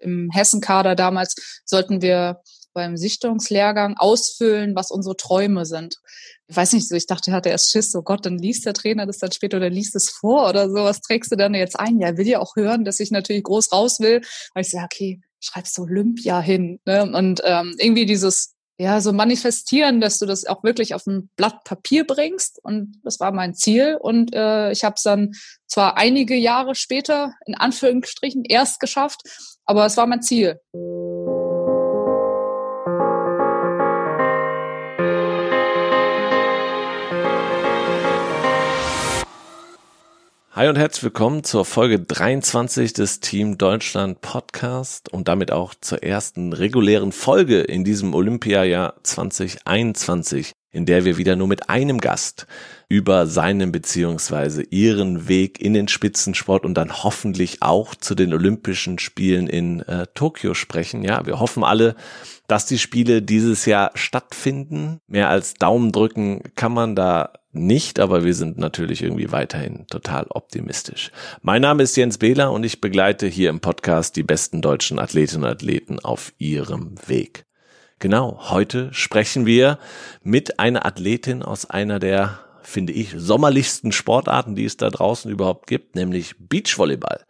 Im Hessenkader damals sollten wir beim Sichtungslehrgang ausfüllen, was unsere Träume sind. Ich weiß nicht, so ich dachte, er hatte erst Schiss, so Gott, dann liest der Trainer das dann später oder liest es vor oder so. Was trägst du dann jetzt ein? Ja, will ja auch hören, dass ich natürlich groß raus will. Weil ich sage, okay, schreibst du Olympia hin. Ne? Und ähm, irgendwie dieses ja, so manifestieren, dass du das auch wirklich auf ein Blatt Papier bringst. Und das war mein Ziel. Und äh, ich habe es dann zwar einige Jahre später in Anführungsstrichen erst geschafft, aber es war mein Ziel. Hi und herzlich willkommen zur Folge 23 des Team Deutschland Podcast und damit auch zur ersten regulären Folge in diesem Olympiajahr 2021, in der wir wieder nur mit einem Gast über seinen beziehungsweise ihren Weg in den Spitzensport und dann hoffentlich auch zu den Olympischen Spielen in äh, Tokio sprechen. Ja, wir hoffen alle, dass die Spiele dieses Jahr stattfinden. Mehr als Daumen drücken kann man da nicht, aber wir sind natürlich irgendwie weiterhin total optimistisch. Mein Name ist Jens Behler und ich begleite hier im Podcast die besten deutschen Athletinnen und Athleten auf ihrem Weg. Genau, heute sprechen wir mit einer Athletin aus einer der, finde ich, sommerlichsten Sportarten, die es da draußen überhaupt gibt, nämlich Beachvolleyball.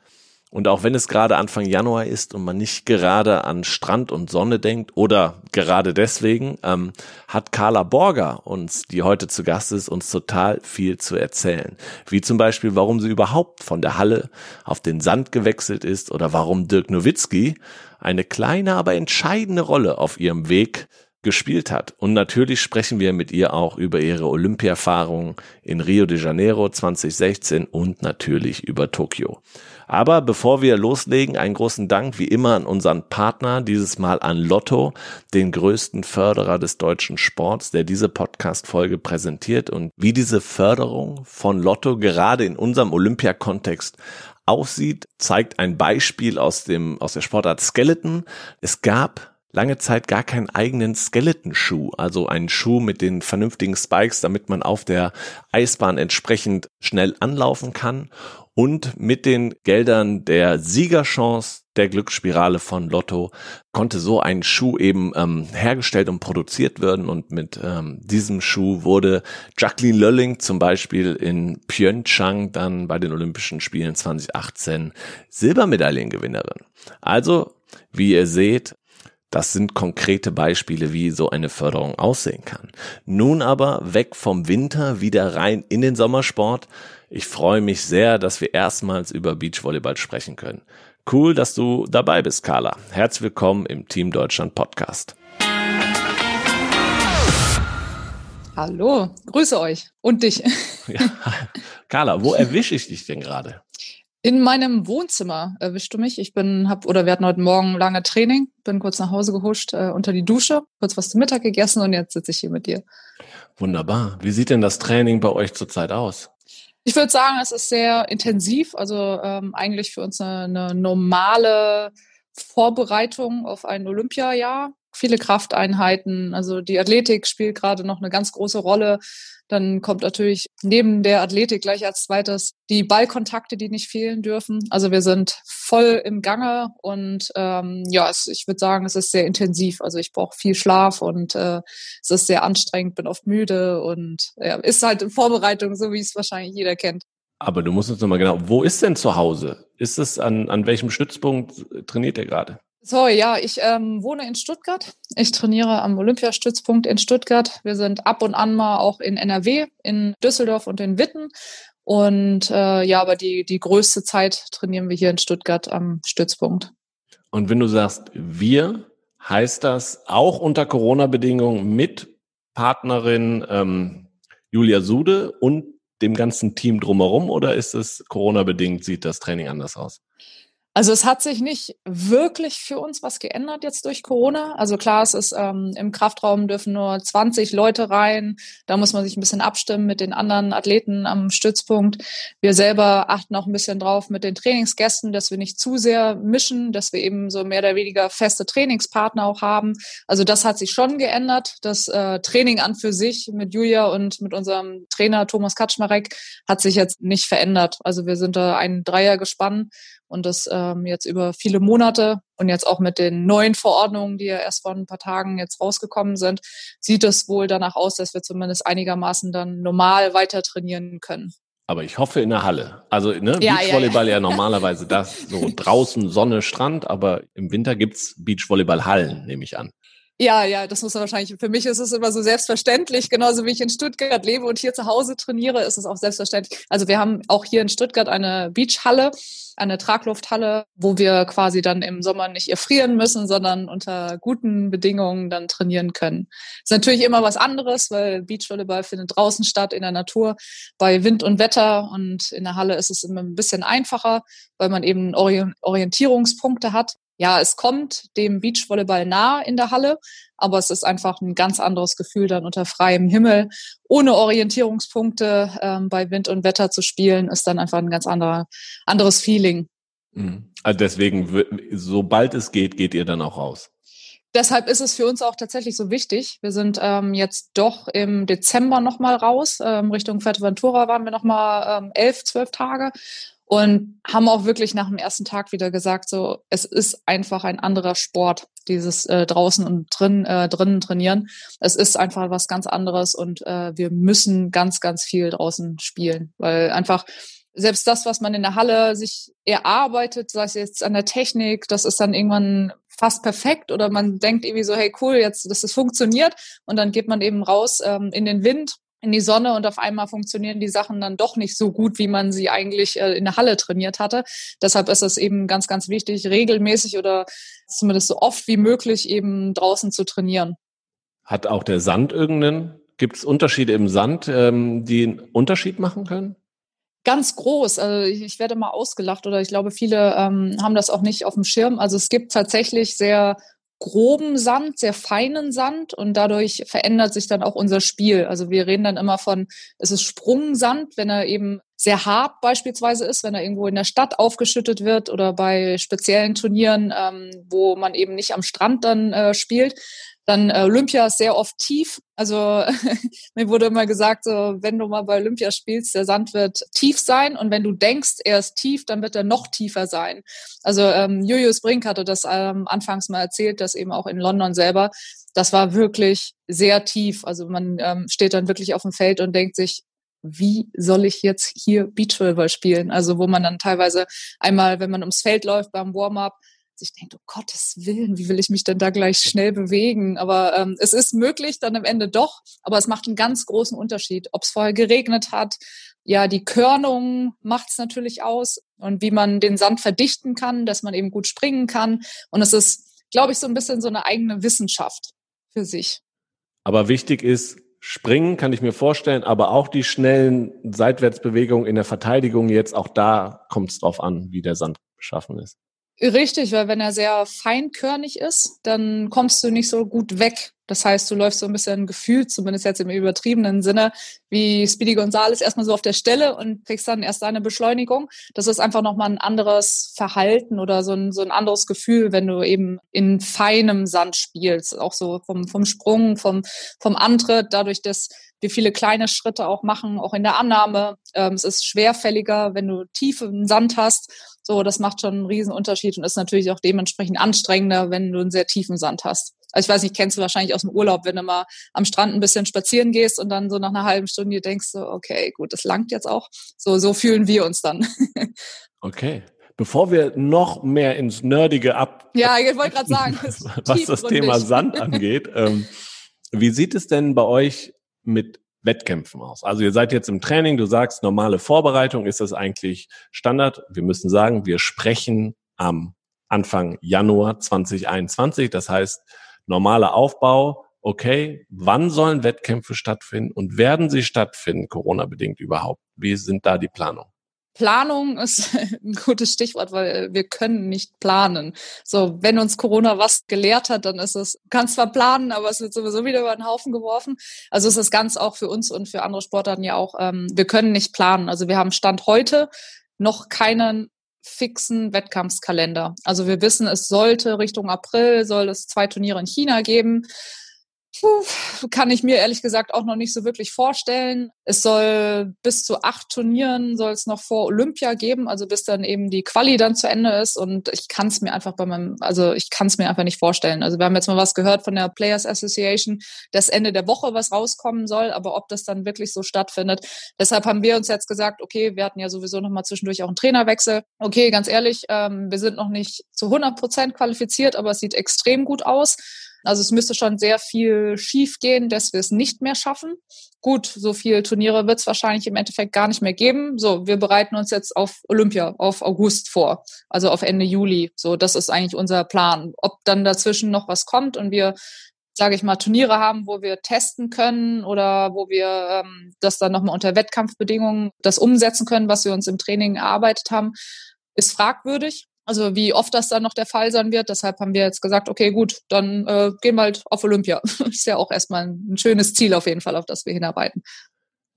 Und auch wenn es gerade Anfang Januar ist und man nicht gerade an Strand und Sonne denkt oder gerade deswegen, ähm, hat Carla Borger uns, die heute zu Gast ist, uns total viel zu erzählen. Wie zum Beispiel, warum sie überhaupt von der Halle auf den Sand gewechselt ist oder warum Dirk Nowitzki eine kleine, aber entscheidende Rolle auf ihrem Weg gespielt hat. Und natürlich sprechen wir mit ihr auch über ihre Olympiaerfahrungen in Rio de Janeiro 2016 und natürlich über Tokio. Aber bevor wir loslegen, einen großen Dank wie immer an unseren Partner, dieses Mal an Lotto, den größten Förderer des deutschen Sports, der diese Podcast-Folge präsentiert und wie diese Förderung von Lotto gerade in unserem Olympiakontext aussieht, zeigt ein Beispiel aus dem, aus der Sportart Skeleton. Es gab lange Zeit gar keinen eigenen Skeleton-Schuh, also einen Schuh mit den vernünftigen Spikes, damit man auf der Eisbahn entsprechend schnell anlaufen kann und mit den Geldern der Siegerchance der Glücksspirale von Lotto konnte so ein Schuh eben ähm, hergestellt und produziert werden und mit ähm, diesem Schuh wurde Jacqueline Lölling zum Beispiel in Pyeongchang dann bei den Olympischen Spielen 2018 Silbermedaillengewinnerin. Also, wie ihr seht, das sind konkrete Beispiele, wie so eine Förderung aussehen kann. Nun aber weg vom Winter, wieder rein in den Sommersport. Ich freue mich sehr, dass wir erstmals über Beachvolleyball sprechen können. Cool, dass du dabei bist, Carla. Herzlich willkommen im Team Deutschland Podcast. Hallo, grüße euch und dich. Ja. Carla, wo erwische ich dich denn gerade? In meinem Wohnzimmer erwischst du mich. Ich bin, hab, oder wir hatten heute Morgen lange Training, bin kurz nach Hause gehuscht, äh, unter die Dusche, kurz was zum Mittag gegessen und jetzt sitze ich hier mit dir. Wunderbar. Wie sieht denn das Training bei euch zurzeit aus? Ich würde sagen, es ist sehr intensiv, also ähm, eigentlich für uns eine, eine normale Vorbereitung auf ein Olympiajahr. Viele Krafteinheiten, also die Athletik spielt gerade noch eine ganz große Rolle. Dann kommt natürlich neben der Athletik gleich als zweites die Ballkontakte, die nicht fehlen dürfen. Also wir sind voll im Gange und ähm, ja, es, ich würde sagen, es ist sehr intensiv. Also ich brauche viel Schlaf und äh, es ist sehr anstrengend, bin oft müde und ja, ist halt in Vorbereitung, so wie es wahrscheinlich jeder kennt. Aber du musst uns nochmal genau, wo ist denn zu Hause? Ist es an, an welchem Stützpunkt trainiert ihr gerade? Sorry, ja, ich ähm, wohne in Stuttgart. Ich trainiere am Olympiastützpunkt in Stuttgart. Wir sind ab und an mal auch in NRW, in Düsseldorf und in Witten. Und äh, ja, aber die, die größte Zeit trainieren wir hier in Stuttgart am Stützpunkt. Und wenn du sagst wir, heißt das auch unter Corona-Bedingungen mit Partnerin ähm, Julia Sude und dem ganzen Team drumherum oder ist es Corona-bedingt, sieht das Training anders aus? Also es hat sich nicht wirklich für uns was geändert jetzt durch Corona. Also klar, es ist ähm, im Kraftraum dürfen nur 20 Leute rein. Da muss man sich ein bisschen abstimmen mit den anderen Athleten am Stützpunkt. Wir selber achten auch ein bisschen drauf mit den Trainingsgästen, dass wir nicht zu sehr mischen, dass wir eben so mehr oder weniger feste Trainingspartner auch haben. Also das hat sich schon geändert. Das äh, Training an für sich mit Julia und mit unserem Trainer Thomas Kaczmarek hat sich jetzt nicht verändert. Also wir sind da ein Dreier gespannt und das ähm, jetzt über viele Monate und jetzt auch mit den neuen Verordnungen, die ja erst vor ein paar Tagen jetzt rausgekommen sind, sieht es wohl danach aus, dass wir zumindest einigermaßen dann normal weiter trainieren können. Aber ich hoffe in der Halle. Also ne, ja, Beachvolleyball ja, ja. ja normalerweise das so draußen Sonne, Strand, aber im Winter gibt's Beachvolleyball-Hallen, nehme ich an. Ja, ja, das muss man wahrscheinlich. Für mich ist es immer so selbstverständlich, genauso wie ich in Stuttgart lebe und hier zu Hause trainiere, ist es auch selbstverständlich. Also wir haben auch hier in Stuttgart eine Beachhalle, eine Traglufthalle, wo wir quasi dann im Sommer nicht erfrieren müssen, sondern unter guten Bedingungen dann trainieren können. Ist natürlich immer was anderes, weil Beachvolleyball findet draußen statt in der Natur bei Wind und Wetter und in der Halle ist es immer ein bisschen einfacher, weil man eben Orientierungspunkte hat ja, es kommt dem Beachvolleyball nah in der Halle, aber es ist einfach ein ganz anderes Gefühl, dann unter freiem Himmel, ohne Orientierungspunkte ähm, bei Wind und Wetter zu spielen, ist dann einfach ein ganz anderer, anderes Feeling. Mhm. Also deswegen, sobald es geht, geht ihr dann auch raus. Deshalb ist es für uns auch tatsächlich so wichtig. Wir sind ähm, jetzt doch im Dezember nochmal raus. Ähm, Richtung Fuerteventura waren wir nochmal ähm, elf, zwölf Tage und haben auch wirklich nach dem ersten Tag wieder gesagt, so es ist einfach ein anderer Sport, dieses äh, draußen und drin äh, drinnen trainieren. Es ist einfach was ganz anderes und äh, wir müssen ganz ganz viel draußen spielen, weil einfach selbst das, was man in der Halle sich erarbeitet, sei es jetzt an der Technik, das ist dann irgendwann fast perfekt oder man denkt irgendwie so, hey cool, jetzt das ist funktioniert und dann geht man eben raus ähm, in den Wind in die Sonne und auf einmal funktionieren die Sachen dann doch nicht so gut, wie man sie eigentlich äh, in der Halle trainiert hatte. Deshalb ist es eben ganz, ganz wichtig, regelmäßig oder zumindest so oft wie möglich eben draußen zu trainieren. Hat auch der Sand irgendeinen, gibt es Unterschiede im Sand, ähm, die einen Unterschied machen können? ganz groß. Also ich, werde mal ausgelacht oder ich glaube, viele ähm, haben das auch nicht auf dem Schirm. Also es gibt tatsächlich sehr groben Sand, sehr feinen Sand und dadurch verändert sich dann auch unser Spiel. Also wir reden dann immer von, es ist Sprungsand, wenn er eben sehr hart beispielsweise ist, wenn er irgendwo in der Stadt aufgeschüttet wird oder bei speziellen Turnieren, ähm, wo man eben nicht am Strand dann äh, spielt. Dann äh, Olympia ist sehr oft tief. Also mir wurde immer gesagt, so wenn du mal bei Olympia spielst, der Sand wird tief sein und wenn du denkst, er ist tief, dann wird er noch tiefer sein. Also ähm, Julius Brink hatte das ähm, anfangs mal erzählt, dass eben auch in London selber, das war wirklich sehr tief. Also man ähm, steht dann wirklich auf dem Feld und denkt sich, wie soll ich jetzt hier Beachvolleyball spielen? Also wo man dann teilweise einmal, wenn man ums Feld läuft beim Warm-up, sich denkt, um Gottes Willen, wie will ich mich denn da gleich schnell bewegen? Aber ähm, es ist möglich dann am Ende doch, aber es macht einen ganz großen Unterschied, ob es vorher geregnet hat. Ja, die Körnung macht es natürlich aus und wie man den Sand verdichten kann, dass man eben gut springen kann. Und es ist, glaube ich, so ein bisschen so eine eigene Wissenschaft für sich. Aber wichtig ist, Springen kann ich mir vorstellen, aber auch die schnellen Seitwärtsbewegungen in der Verteidigung jetzt, auch da kommt es drauf an, wie der Sand beschaffen ist. Richtig, weil wenn er sehr feinkörnig ist, dann kommst du nicht so gut weg. Das heißt, du läufst so ein bisschen gefühlt, zumindest jetzt im übertriebenen Sinne, wie Speedy Gonzales erstmal so auf der Stelle und kriegst dann erst deine Beschleunigung. Das ist einfach nochmal ein anderes Verhalten oder so ein, so ein anderes Gefühl, wenn du eben in feinem Sand spielst. Auch so vom, vom Sprung, vom, vom Antritt, dadurch, dass wir viele kleine Schritte auch machen, auch in der Annahme. Ähm, es ist schwerfälliger, wenn du tiefen Sand hast so, das macht schon einen riesen Unterschied und ist natürlich auch dementsprechend anstrengender, wenn du einen sehr tiefen Sand hast. Also ich weiß nicht, kennst du wahrscheinlich aus dem Urlaub, wenn du mal am Strand ein bisschen spazieren gehst und dann so nach einer halben Stunde denkst so, okay, gut, das langt jetzt auch. So, so fühlen wir uns dann. okay. Bevor wir noch mehr ins Nerdige ab. Ja, ich wollte gerade sagen, was das Thema Sand angeht. ähm, wie sieht es denn bei euch mit Wettkämpfen aus? Also ihr seid jetzt im Training, du sagst, normale Vorbereitung, ist das eigentlich Standard? Wir müssen sagen, wir sprechen am Anfang Januar 2021. Das heißt, normaler Aufbau, okay, wann sollen Wettkämpfe stattfinden und werden sie stattfinden, Corona-bedingt überhaupt? Wie sind da die Planungen? Planung ist ein gutes Stichwort, weil wir können nicht planen. So, wenn uns Corona was gelehrt hat, dann ist es, kannst zwar planen, aber es wird sowieso wieder über den Haufen geworfen. Also es ist ganz auch für uns und für andere Sportarten ja auch, ähm, wir können nicht planen. Also wir haben Stand heute noch keinen fixen Wettkampfskalender. Also wir wissen, es sollte Richtung April, soll es zwei Turniere in China geben. Puh, kann ich mir ehrlich gesagt auch noch nicht so wirklich vorstellen. Es soll bis zu acht Turnieren soll es noch vor Olympia geben, also bis dann eben die Quali dann zu Ende ist. Und ich kann es mir einfach bei meinem, also ich kann es mir einfach nicht vorstellen. Also wir haben jetzt mal was gehört von der Players Association, dass Ende der Woche was rauskommen soll, aber ob das dann wirklich so stattfindet. Deshalb haben wir uns jetzt gesagt, okay, wir hatten ja sowieso noch mal zwischendurch auch einen Trainerwechsel. Okay, ganz ehrlich, ähm, wir sind noch nicht zu 100 Prozent qualifiziert, aber es sieht extrem gut aus. Also es müsste schon sehr viel schief gehen, dass wir es nicht mehr schaffen. Gut, so viele Turniere wird es wahrscheinlich im Endeffekt gar nicht mehr geben. So, wir bereiten uns jetzt auf Olympia, auf August vor, also auf Ende Juli. So, das ist eigentlich unser Plan. Ob dann dazwischen noch was kommt und wir sage ich mal, Turniere haben, wo wir testen können oder wo wir ähm, das dann nochmal unter Wettkampfbedingungen das umsetzen können, was wir uns im Training erarbeitet haben, ist fragwürdig. Also wie oft das dann noch der Fall sein wird. Deshalb haben wir jetzt gesagt, okay, gut, dann äh, gehen wir halt auf Olympia. ist ja auch erstmal ein schönes Ziel auf jeden Fall, auf das wir hinarbeiten.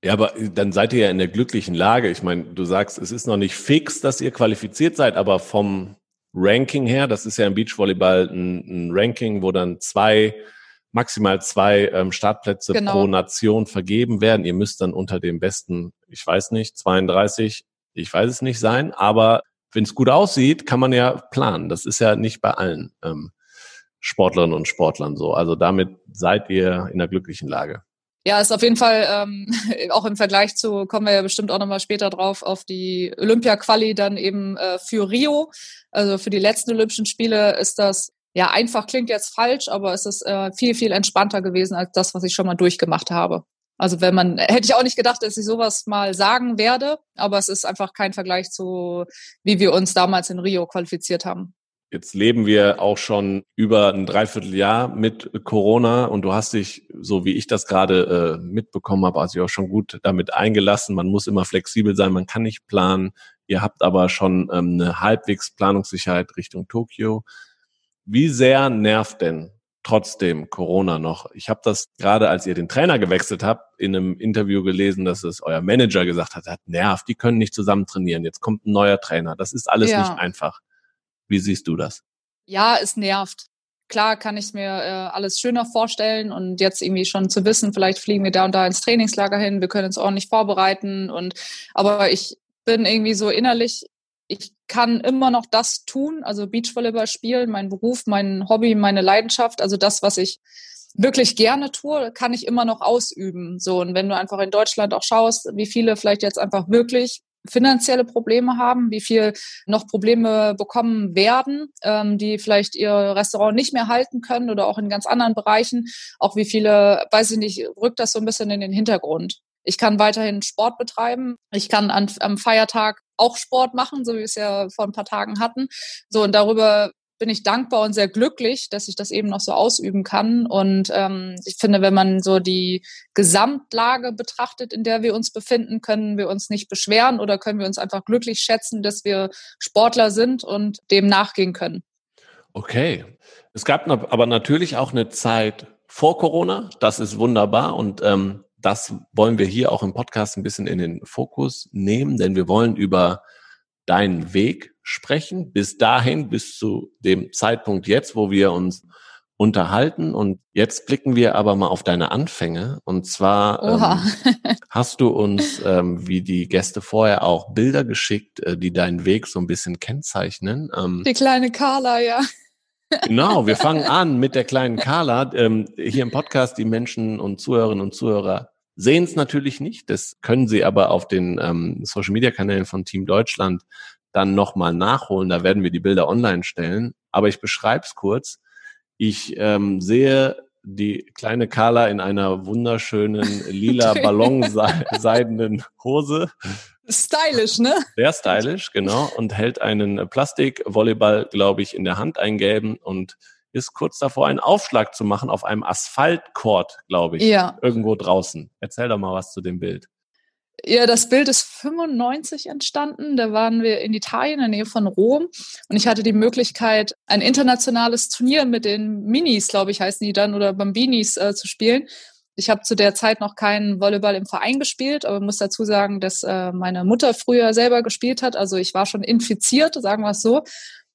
Ja, aber dann seid ihr ja in der glücklichen Lage. Ich meine, du sagst, es ist noch nicht fix, dass ihr qualifiziert seid, aber vom Ranking her, das ist ja im Beachvolleyball ein, ein Ranking, wo dann zwei, maximal zwei ähm, Startplätze genau. pro Nation vergeben werden. Ihr müsst dann unter dem besten, ich weiß nicht, 32, ich weiß es nicht sein, aber wenn es gut aussieht, kann man ja planen. Das ist ja nicht bei allen ähm, Sportlerinnen und Sportlern so. Also damit seid ihr in einer glücklichen Lage. Ja, ist auf jeden Fall ähm, auch im Vergleich zu, kommen wir ja bestimmt auch nochmal später drauf, auf die Olympia-Quali dann eben äh, für Rio. Also für die letzten Olympischen Spiele ist das, ja, einfach klingt jetzt falsch, aber es ist äh, viel, viel entspannter gewesen als das, was ich schon mal durchgemacht habe. Also wenn man, hätte ich auch nicht gedacht, dass ich sowas mal sagen werde, aber es ist einfach kein Vergleich zu, wie wir uns damals in Rio qualifiziert haben. Jetzt leben wir auch schon über ein Dreivierteljahr mit Corona und du hast dich, so wie ich das gerade äh, mitbekommen habe, also auch schon gut damit eingelassen. Man muss immer flexibel sein, man kann nicht planen. Ihr habt aber schon ähm, eine halbwegs Planungssicherheit Richtung Tokio. Wie sehr nervt denn trotzdem Corona noch. Ich habe das gerade, als ihr den Trainer gewechselt habt, in einem Interview gelesen, dass es euer Manager gesagt hat, hat nervt, die können nicht zusammen trainieren. Jetzt kommt ein neuer Trainer. Das ist alles ja. nicht einfach. Wie siehst du das? Ja, es nervt. Klar kann ich mir äh, alles schöner vorstellen und jetzt irgendwie schon zu wissen, vielleicht fliegen wir da und da ins Trainingslager hin, wir können uns ordentlich vorbereiten und aber ich bin irgendwie so innerlich ich kann immer noch das tun, also Beachvolleyball spielen, mein Beruf, mein Hobby, meine Leidenschaft, also das, was ich wirklich gerne tue, kann ich immer noch ausüben. So und wenn du einfach in Deutschland auch schaust, wie viele vielleicht jetzt einfach wirklich finanzielle Probleme haben, wie viel noch Probleme bekommen werden, ähm, die vielleicht ihr Restaurant nicht mehr halten können oder auch in ganz anderen Bereichen, auch wie viele, weiß ich nicht, rückt das so ein bisschen in den Hintergrund. Ich kann weiterhin Sport betreiben. Ich kann an, am Feiertag auch Sport machen, so wie wir es ja vor ein paar Tagen hatten. So, und darüber bin ich dankbar und sehr glücklich, dass ich das eben noch so ausüben kann. Und ähm, ich finde, wenn man so die Gesamtlage betrachtet, in der wir uns befinden, können wir uns nicht beschweren oder können wir uns einfach glücklich schätzen, dass wir Sportler sind und dem nachgehen können. Okay. Es gab aber natürlich auch eine Zeit vor Corona. Das ist wunderbar. Und ähm, das wollen wir hier auch im Podcast ein bisschen in den Fokus nehmen, denn wir wollen über deinen Weg sprechen, bis dahin, bis zu dem Zeitpunkt jetzt, wo wir uns unterhalten. Und jetzt blicken wir aber mal auf deine Anfänge. Und zwar ähm, hast du uns, ähm, wie die Gäste vorher auch, Bilder geschickt, äh, die deinen Weg so ein bisschen kennzeichnen. Ähm, die kleine Carla, ja. Genau, wir fangen an mit der kleinen Carla. Ähm, hier im Podcast, die Menschen und Zuhörerinnen und Zuhörer sehen es natürlich nicht. Das können sie aber auf den ähm, Social-Media-Kanälen von Team Deutschland dann nochmal nachholen. Da werden wir die Bilder online stellen. Aber ich beschreibe es kurz. Ich ähm, sehe die kleine Carla in einer wunderschönen lila ballonseidenen Hose. Stylisch, ne? Sehr stylisch, genau. Und hält einen Plastikvolleyball, glaube ich, in der Hand, einen gelben und ist kurz davor, einen Aufschlag zu machen auf einem Asphaltcourt, glaube ich. Ja. Irgendwo draußen. Erzähl doch mal was zu dem Bild. Ja, das Bild ist 95 entstanden. Da waren wir in Italien, in der Nähe von Rom. Und ich hatte die Möglichkeit, ein internationales Turnier mit den Minis, glaube ich, heißen die dann, oder Bambinis äh, zu spielen. Ich habe zu der Zeit noch keinen Volleyball im Verein gespielt, aber muss dazu sagen, dass äh, meine Mutter früher selber gespielt hat. Also ich war schon infiziert, sagen wir es so.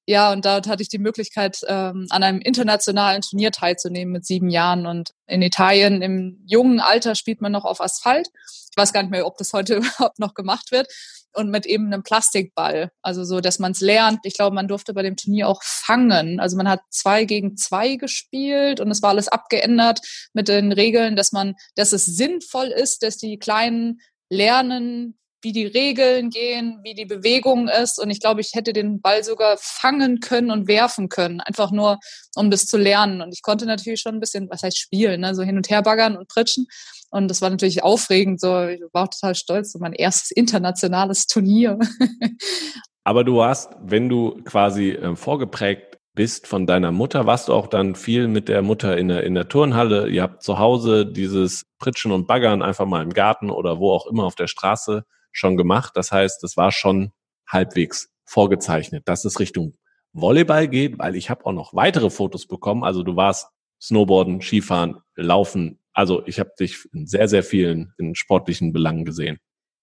Ja, und dort hatte ich die Möglichkeit, ähm, an einem internationalen Turnier teilzunehmen mit sieben Jahren. Und in Italien im jungen Alter spielt man noch auf Asphalt. Ich weiß gar nicht mehr, ob das heute überhaupt noch gemacht wird. Und mit eben einem Plastikball. Also so, dass man es lernt. Ich glaube, man durfte bei dem Turnier auch fangen. Also man hat zwei gegen zwei gespielt und es war alles abgeändert mit den Regeln, dass man, dass es sinnvoll ist, dass die Kleinen lernen, wie die Regeln gehen, wie die Bewegung ist. Und ich glaube, ich hätte den Ball sogar fangen können und werfen können, einfach nur, um das zu lernen. Und ich konnte natürlich schon ein bisschen, was heißt spielen, ne? so hin und her baggern und pritschen. Und das war natürlich aufregend. So, ich war auch total stolz, so mein erstes internationales Turnier. Aber du warst, wenn du quasi äh, vorgeprägt bist von deiner Mutter, warst du auch dann viel mit der Mutter in der, in der Turnhalle. Ihr habt zu Hause dieses Pritschen und Baggern einfach mal im Garten oder wo auch immer auf der Straße schon gemacht. Das heißt, es war schon halbwegs vorgezeichnet, dass es Richtung Volleyball geht, weil ich habe auch noch weitere Fotos bekommen. Also du warst Snowboarden, Skifahren, Laufen. Also ich habe dich in sehr, sehr vielen in sportlichen Belangen gesehen.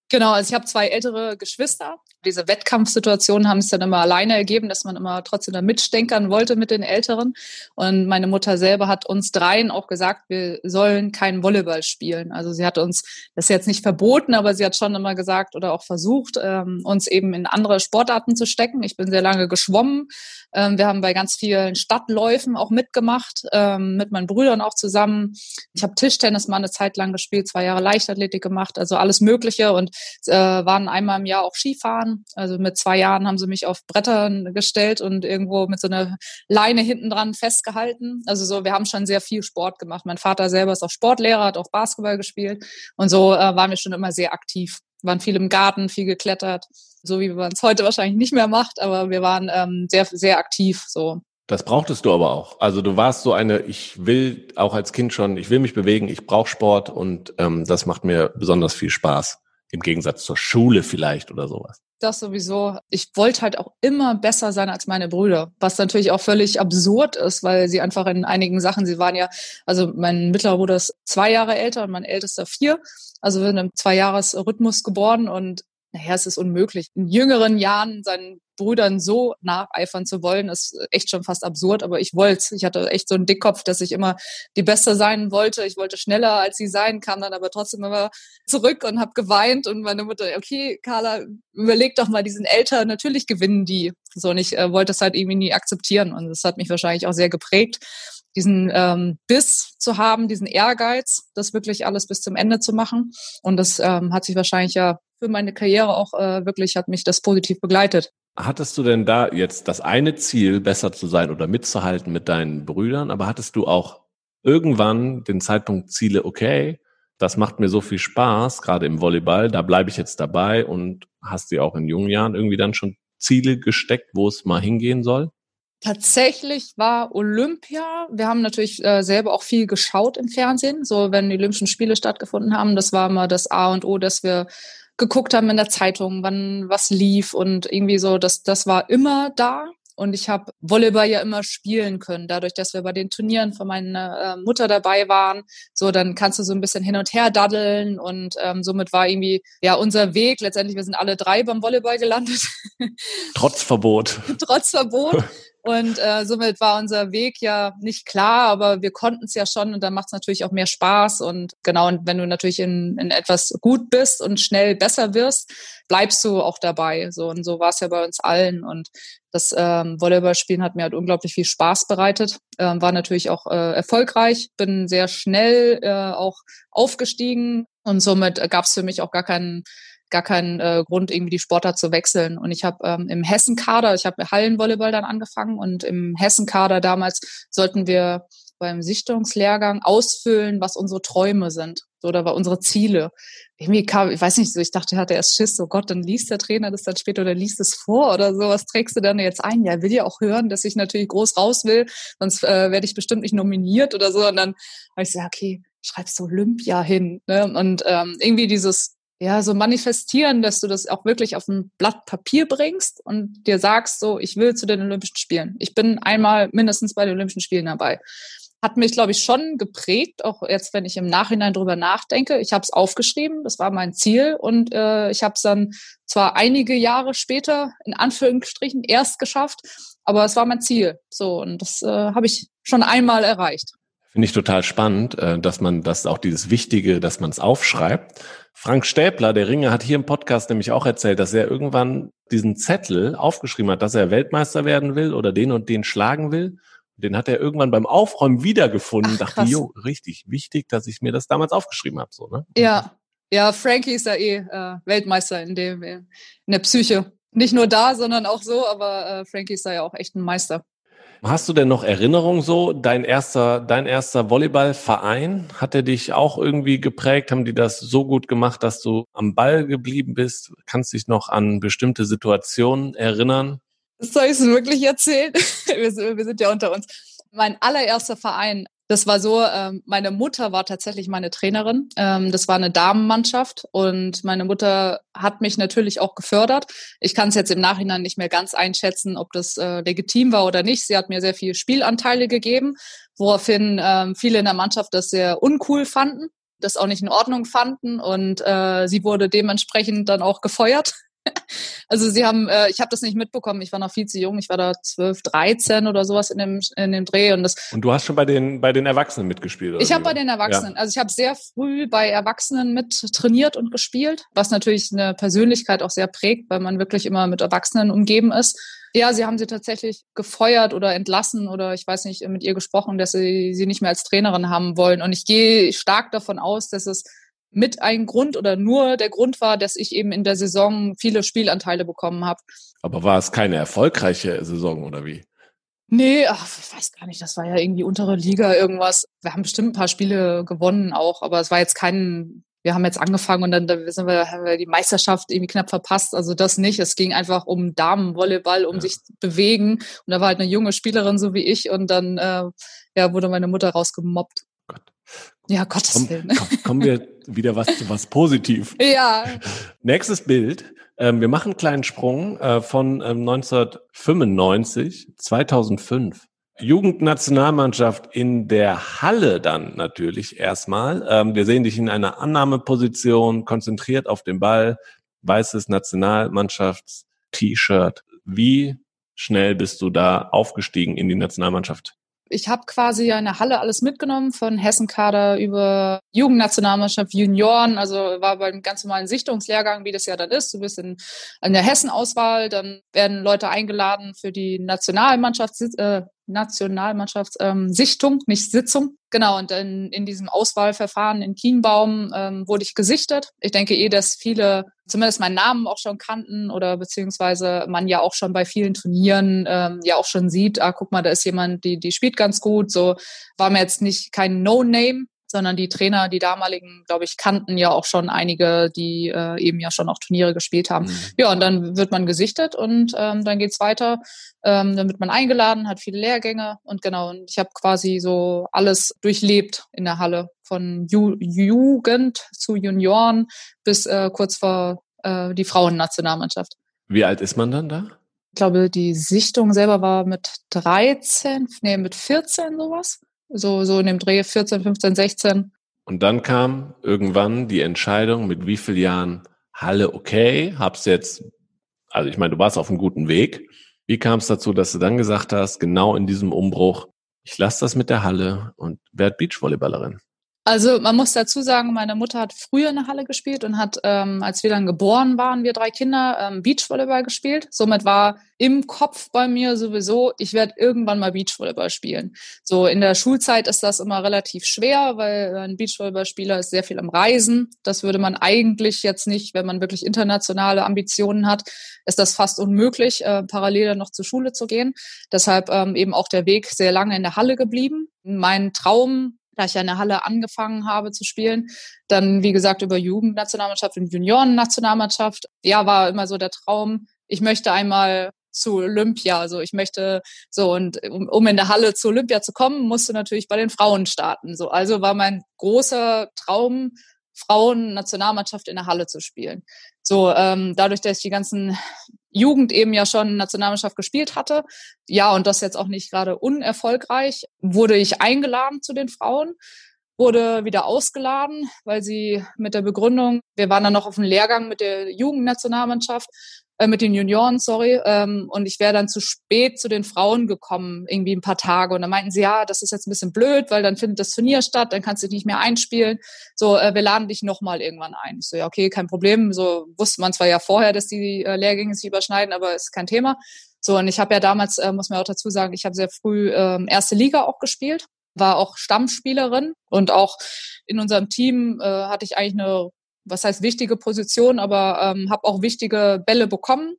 Genau, also ich habe zwei ältere Geschwister. Diese Wettkampfsituationen haben es dann immer alleine ergeben, dass man immer trotzdem da mitstenkern wollte mit den Älteren. Und meine Mutter selber hat uns dreien auch gesagt, wir sollen keinen Volleyball spielen. Also sie hat uns das jetzt nicht verboten, aber sie hat schon immer gesagt oder auch versucht, ähm, uns eben in andere Sportarten zu stecken. Ich bin sehr lange geschwommen. Ähm, wir haben bei ganz vielen Stadtläufen auch mitgemacht, ähm, mit meinen Brüdern auch zusammen. Ich habe Tischtennis mal eine Zeit lang gespielt, zwei Jahre Leichtathletik gemacht, also alles Mögliche. Und äh, waren einmal im Jahr auch Skifahren. Also mit zwei Jahren haben sie mich auf Brettern gestellt und irgendwo mit so einer Leine hinten dran festgehalten. Also so, wir haben schon sehr viel Sport gemacht. Mein Vater selber ist auch Sportlehrer, hat auch Basketball gespielt und so äh, waren wir schon immer sehr aktiv. Waren viel im Garten, viel geklettert, so wie man es heute wahrscheinlich nicht mehr macht, aber wir waren ähm, sehr, sehr aktiv so. Das brauchtest du aber auch. Also du warst so eine, ich will auch als Kind schon, ich will mich bewegen, ich brauche Sport und ähm, das macht mir besonders viel Spaß. Im Gegensatz zur Schule vielleicht oder sowas. Das sowieso. Ich wollte halt auch immer besser sein als meine Brüder, was natürlich auch völlig absurd ist, weil sie einfach in einigen Sachen, sie waren ja, also mein mittlerer Bruder ist zwei Jahre älter und mein ältester vier. Also wir sind im Zwei-Jahres-Rhythmus geboren und naja, es ist unmöglich. In jüngeren Jahren seinen Brüdern so nacheifern zu wollen, ist echt schon fast absurd, aber ich wollte Ich hatte echt so einen Dickkopf, dass ich immer die Beste sein wollte. Ich wollte schneller als sie sein, kam dann aber trotzdem immer zurück und habe geweint und meine Mutter, okay, Carla, überleg doch mal, die sind älter, natürlich gewinnen die. So, und ich äh, wollte das halt irgendwie nie akzeptieren und das hat mich wahrscheinlich auch sehr geprägt diesen ähm, Biss zu haben, diesen Ehrgeiz, das wirklich alles bis zum Ende zu machen. Und das ähm, hat sich wahrscheinlich ja für meine Karriere auch äh, wirklich, hat mich das positiv begleitet. Hattest du denn da jetzt das eine Ziel, besser zu sein oder mitzuhalten mit deinen Brüdern, aber hattest du auch irgendwann den Zeitpunkt Ziele, okay, das macht mir so viel Spaß, gerade im Volleyball, da bleibe ich jetzt dabei und hast dir auch in jungen Jahren irgendwie dann schon Ziele gesteckt, wo es mal hingehen soll? Tatsächlich war Olympia, wir haben natürlich äh, selber auch viel geschaut im Fernsehen, so wenn die Olympischen Spiele stattgefunden haben, das war immer das A und O, dass wir geguckt haben in der Zeitung, wann was lief und irgendwie so, das, das war immer da. Und ich habe Volleyball ja immer spielen können, dadurch, dass wir bei den Turnieren von meiner äh, Mutter dabei waren. So, dann kannst du so ein bisschen hin und her daddeln und ähm, somit war irgendwie ja unser Weg. Letztendlich, wir sind alle drei beim Volleyball gelandet. Trotz Verbot. Trotz Verbot. Und äh, somit war unser Weg ja nicht klar, aber wir konnten es ja schon und dann macht es natürlich auch mehr Spaß. Und genau, und wenn du natürlich in, in etwas gut bist und schnell besser wirst, bleibst du auch dabei. So und so war es ja bei uns allen. Und das ähm, Volleyballspielen hat mir halt unglaublich viel Spaß bereitet. Ähm, war natürlich auch äh, erfolgreich, bin sehr schnell äh, auch aufgestiegen und somit gab es für mich auch gar keinen gar keinen äh, Grund, irgendwie die Sportart zu wechseln. Und ich habe ähm, im Hessenkader, ich habe Hallenvolleyball dann angefangen und im Hessenkader damals sollten wir beim Sichtungslehrgang ausfüllen, was unsere Träume sind oder war unsere Ziele. Irgendwie kam, ich weiß nicht, so ich dachte, er hatte erst Schiss, so Gott, dann liest der Trainer das dann später oder liest es vor oder so. Was trägst du dann jetzt ein? Ja, will ja auch hören, dass ich natürlich groß raus will, sonst äh, werde ich bestimmt nicht nominiert oder so. Und dann habe ich gesagt, okay, schreibst du Olympia hin. Ne? Und ähm, irgendwie dieses ja, so manifestieren, dass du das auch wirklich auf ein Blatt Papier bringst und dir sagst, so, ich will zu den Olympischen Spielen. Ich bin einmal mindestens bei den Olympischen Spielen dabei. Hat mich, glaube ich, schon geprägt, auch jetzt, wenn ich im Nachhinein drüber nachdenke. Ich habe es aufgeschrieben, das war mein Ziel und äh, ich habe es dann zwar einige Jahre später in Anführungsstrichen erst geschafft, aber es war mein Ziel. So, und das äh, habe ich schon einmal erreicht. Finde ich total spannend, äh, dass man das auch dieses Wichtige, dass man es aufschreibt. Frank Stäbler, der Ringer, hat hier im Podcast nämlich auch erzählt, dass er irgendwann diesen Zettel aufgeschrieben hat, dass er Weltmeister werden will oder den und den schlagen will. Den hat er irgendwann beim Aufräumen wiedergefunden. Ach, dachte, jo, richtig wichtig, dass ich mir das damals aufgeschrieben habe. So, ne? Ja, ja, Frankie ist ja eh äh, Weltmeister in dem in der Psyche. Nicht nur da, sondern auch so. Aber äh, Frankie ist da ja auch echt ein Meister. Hast du denn noch Erinnerungen so? Dein erster, dein erster Volleyballverein, hat er dich auch irgendwie geprägt? Haben die das so gut gemacht, dass du am Ball geblieben bist? Kannst dich noch an bestimmte Situationen erinnern? Soll ich es wirklich erzählen? wir, wir sind ja unter uns. Mein allererster Verein das war so, ähm, meine Mutter war tatsächlich meine Trainerin. Ähm, das war eine Damenmannschaft und meine Mutter hat mich natürlich auch gefördert. Ich kann es jetzt im Nachhinein nicht mehr ganz einschätzen, ob das äh, legitim war oder nicht. Sie hat mir sehr viele Spielanteile gegeben, woraufhin ähm, viele in der Mannschaft das sehr uncool fanden, das auch nicht in Ordnung fanden und äh, sie wurde dementsprechend dann auch gefeuert. Also sie haben, äh, ich habe das nicht mitbekommen, ich war noch viel zu jung, ich war da 12, 13 oder sowas in dem, in dem Dreh. Und, das, und du hast schon bei den, bei den Erwachsenen mitgespielt? Oder ich habe bei den Erwachsenen, ja. also ich habe sehr früh bei Erwachsenen mit trainiert und gespielt, was natürlich eine Persönlichkeit auch sehr prägt, weil man wirklich immer mit Erwachsenen umgeben ist. Ja, sie haben sie tatsächlich gefeuert oder entlassen oder ich weiß nicht, mit ihr gesprochen, dass sie sie nicht mehr als Trainerin haben wollen. Und ich gehe stark davon aus, dass es mit ein Grund oder nur der Grund war, dass ich eben in der Saison viele Spielanteile bekommen habe. Aber war es keine erfolgreiche Saison oder wie? Nee, ach, ich weiß gar nicht, das war ja irgendwie untere Liga irgendwas. Wir haben bestimmt ein paar Spiele gewonnen auch, aber es war jetzt kein, wir haben jetzt angefangen und dann da sind wir, haben wir die Meisterschaft irgendwie knapp verpasst. Also das nicht. Es ging einfach um Damenvolleyball, um ja. sich bewegen. Und da war halt eine junge Spielerin so wie ich und dann äh, ja, wurde meine Mutter rausgemobbt. Ja, Gottes Komm, Willen. Komm, kommen wir wieder was zu was positiv. Ja. Nächstes Bild. Ähm, wir machen einen kleinen Sprung äh, von ähm, 1995, 2005. Jugendnationalmannschaft in der Halle dann natürlich erstmal. Ähm, wir sehen dich in einer Annahmeposition, konzentriert auf den Ball, weißes Nationalmannschafts-T-Shirt. Wie schnell bist du da aufgestiegen in die Nationalmannschaft? Ich habe quasi in der Halle alles mitgenommen, von Hessenkader über Jugendnationalmannschaft, Junioren, also war beim ganz normalen Sichtungslehrgang, wie das ja dann ist. Du bist in, in der Hessenauswahl, dann werden Leute eingeladen für die Nationalmannschaft, äh, Nationalmannschaftssichtung, ähm, nicht Sitzung. Genau, und in, in diesem Auswahlverfahren in Kienbaum ähm, wurde ich gesichtet. Ich denke eh, dass viele zumindest meinen Namen auch schon kannten oder beziehungsweise man ja auch schon bei vielen Turnieren ähm, ja auch schon sieht, ah, guck mal, da ist jemand, die, die spielt ganz gut. So war mir jetzt nicht kein No-Name, sondern die Trainer, die damaligen, glaube ich, kannten ja auch schon einige, die äh, eben ja schon auch Turniere gespielt haben. Mhm. Ja, und dann wird man gesichtet und ähm, dann geht's weiter. Ähm, dann wird man eingeladen, hat viele Lehrgänge und genau, und ich habe quasi so alles durchlebt in der Halle, von Ju Jugend zu Junioren bis äh, kurz vor äh, die Frauennationalmannschaft. Wie alt ist man dann da? Ich glaube, die Sichtung selber war mit 13, nee, mit 14 sowas. So, so in dem Dreh 14, 15, 16. Und dann kam irgendwann die Entscheidung, mit wie vielen Jahren Halle okay, hab's jetzt, also ich meine, du warst auf einem guten Weg. Wie kam es dazu, dass du dann gesagt hast, genau in diesem Umbruch, ich lasse das mit der Halle und werde Beachvolleyballerin? Also man muss dazu sagen, meine Mutter hat früher in der Halle gespielt und hat, ähm, als wir dann geboren waren, wir drei Kinder, ähm, Beachvolleyball gespielt. Somit war im Kopf bei mir sowieso, ich werde irgendwann mal Beachvolleyball spielen. So in der Schulzeit ist das immer relativ schwer, weil ein Beachvolleyballspieler ist sehr viel am Reisen. Das würde man eigentlich jetzt nicht, wenn man wirklich internationale Ambitionen hat, ist das fast unmöglich, äh, parallel noch zur Schule zu gehen. Deshalb ähm, eben auch der Weg sehr lange in der Halle geblieben. Mein Traum da ich ja in der Halle angefangen habe zu spielen. Dann, wie gesagt, über Jugendnationalmannschaft und Juniorennationalmannschaft. Ja, war immer so der Traum, ich möchte einmal zu Olympia. Also ich möchte so und um, um in der Halle zu Olympia zu kommen, musste natürlich bei den Frauen starten. So also war mein großer Traum, Frauen-Nationalmannschaft in der Halle zu spielen. So ähm, dadurch, dass ich die ganzen Jugend eben ja schon Nationalmannschaft gespielt hatte. Ja, und das jetzt auch nicht gerade unerfolgreich, wurde ich eingeladen zu den Frauen, wurde wieder ausgeladen, weil sie mit der Begründung, wir waren dann noch auf dem Lehrgang mit der Jugendnationalmannschaft äh, mit den Junioren, sorry, ähm, und ich wäre dann zu spät zu den Frauen gekommen, irgendwie ein paar Tage. Und dann meinten sie, ja, das ist jetzt ein bisschen blöd, weil dann findet das Turnier statt, dann kannst du dich nicht mehr einspielen. So, äh, wir laden dich nochmal irgendwann ein. Ich so, ja, okay, kein Problem. So wusste man zwar ja vorher, dass die äh, Lehrgänge sich überschneiden, aber ist kein Thema. So, und ich habe ja damals, äh, muss man auch dazu sagen, ich habe sehr früh ähm, erste Liga auch gespielt, war auch Stammspielerin und auch in unserem Team äh, hatte ich eigentlich eine, was heißt wichtige Position, aber ähm, habe auch wichtige Bälle bekommen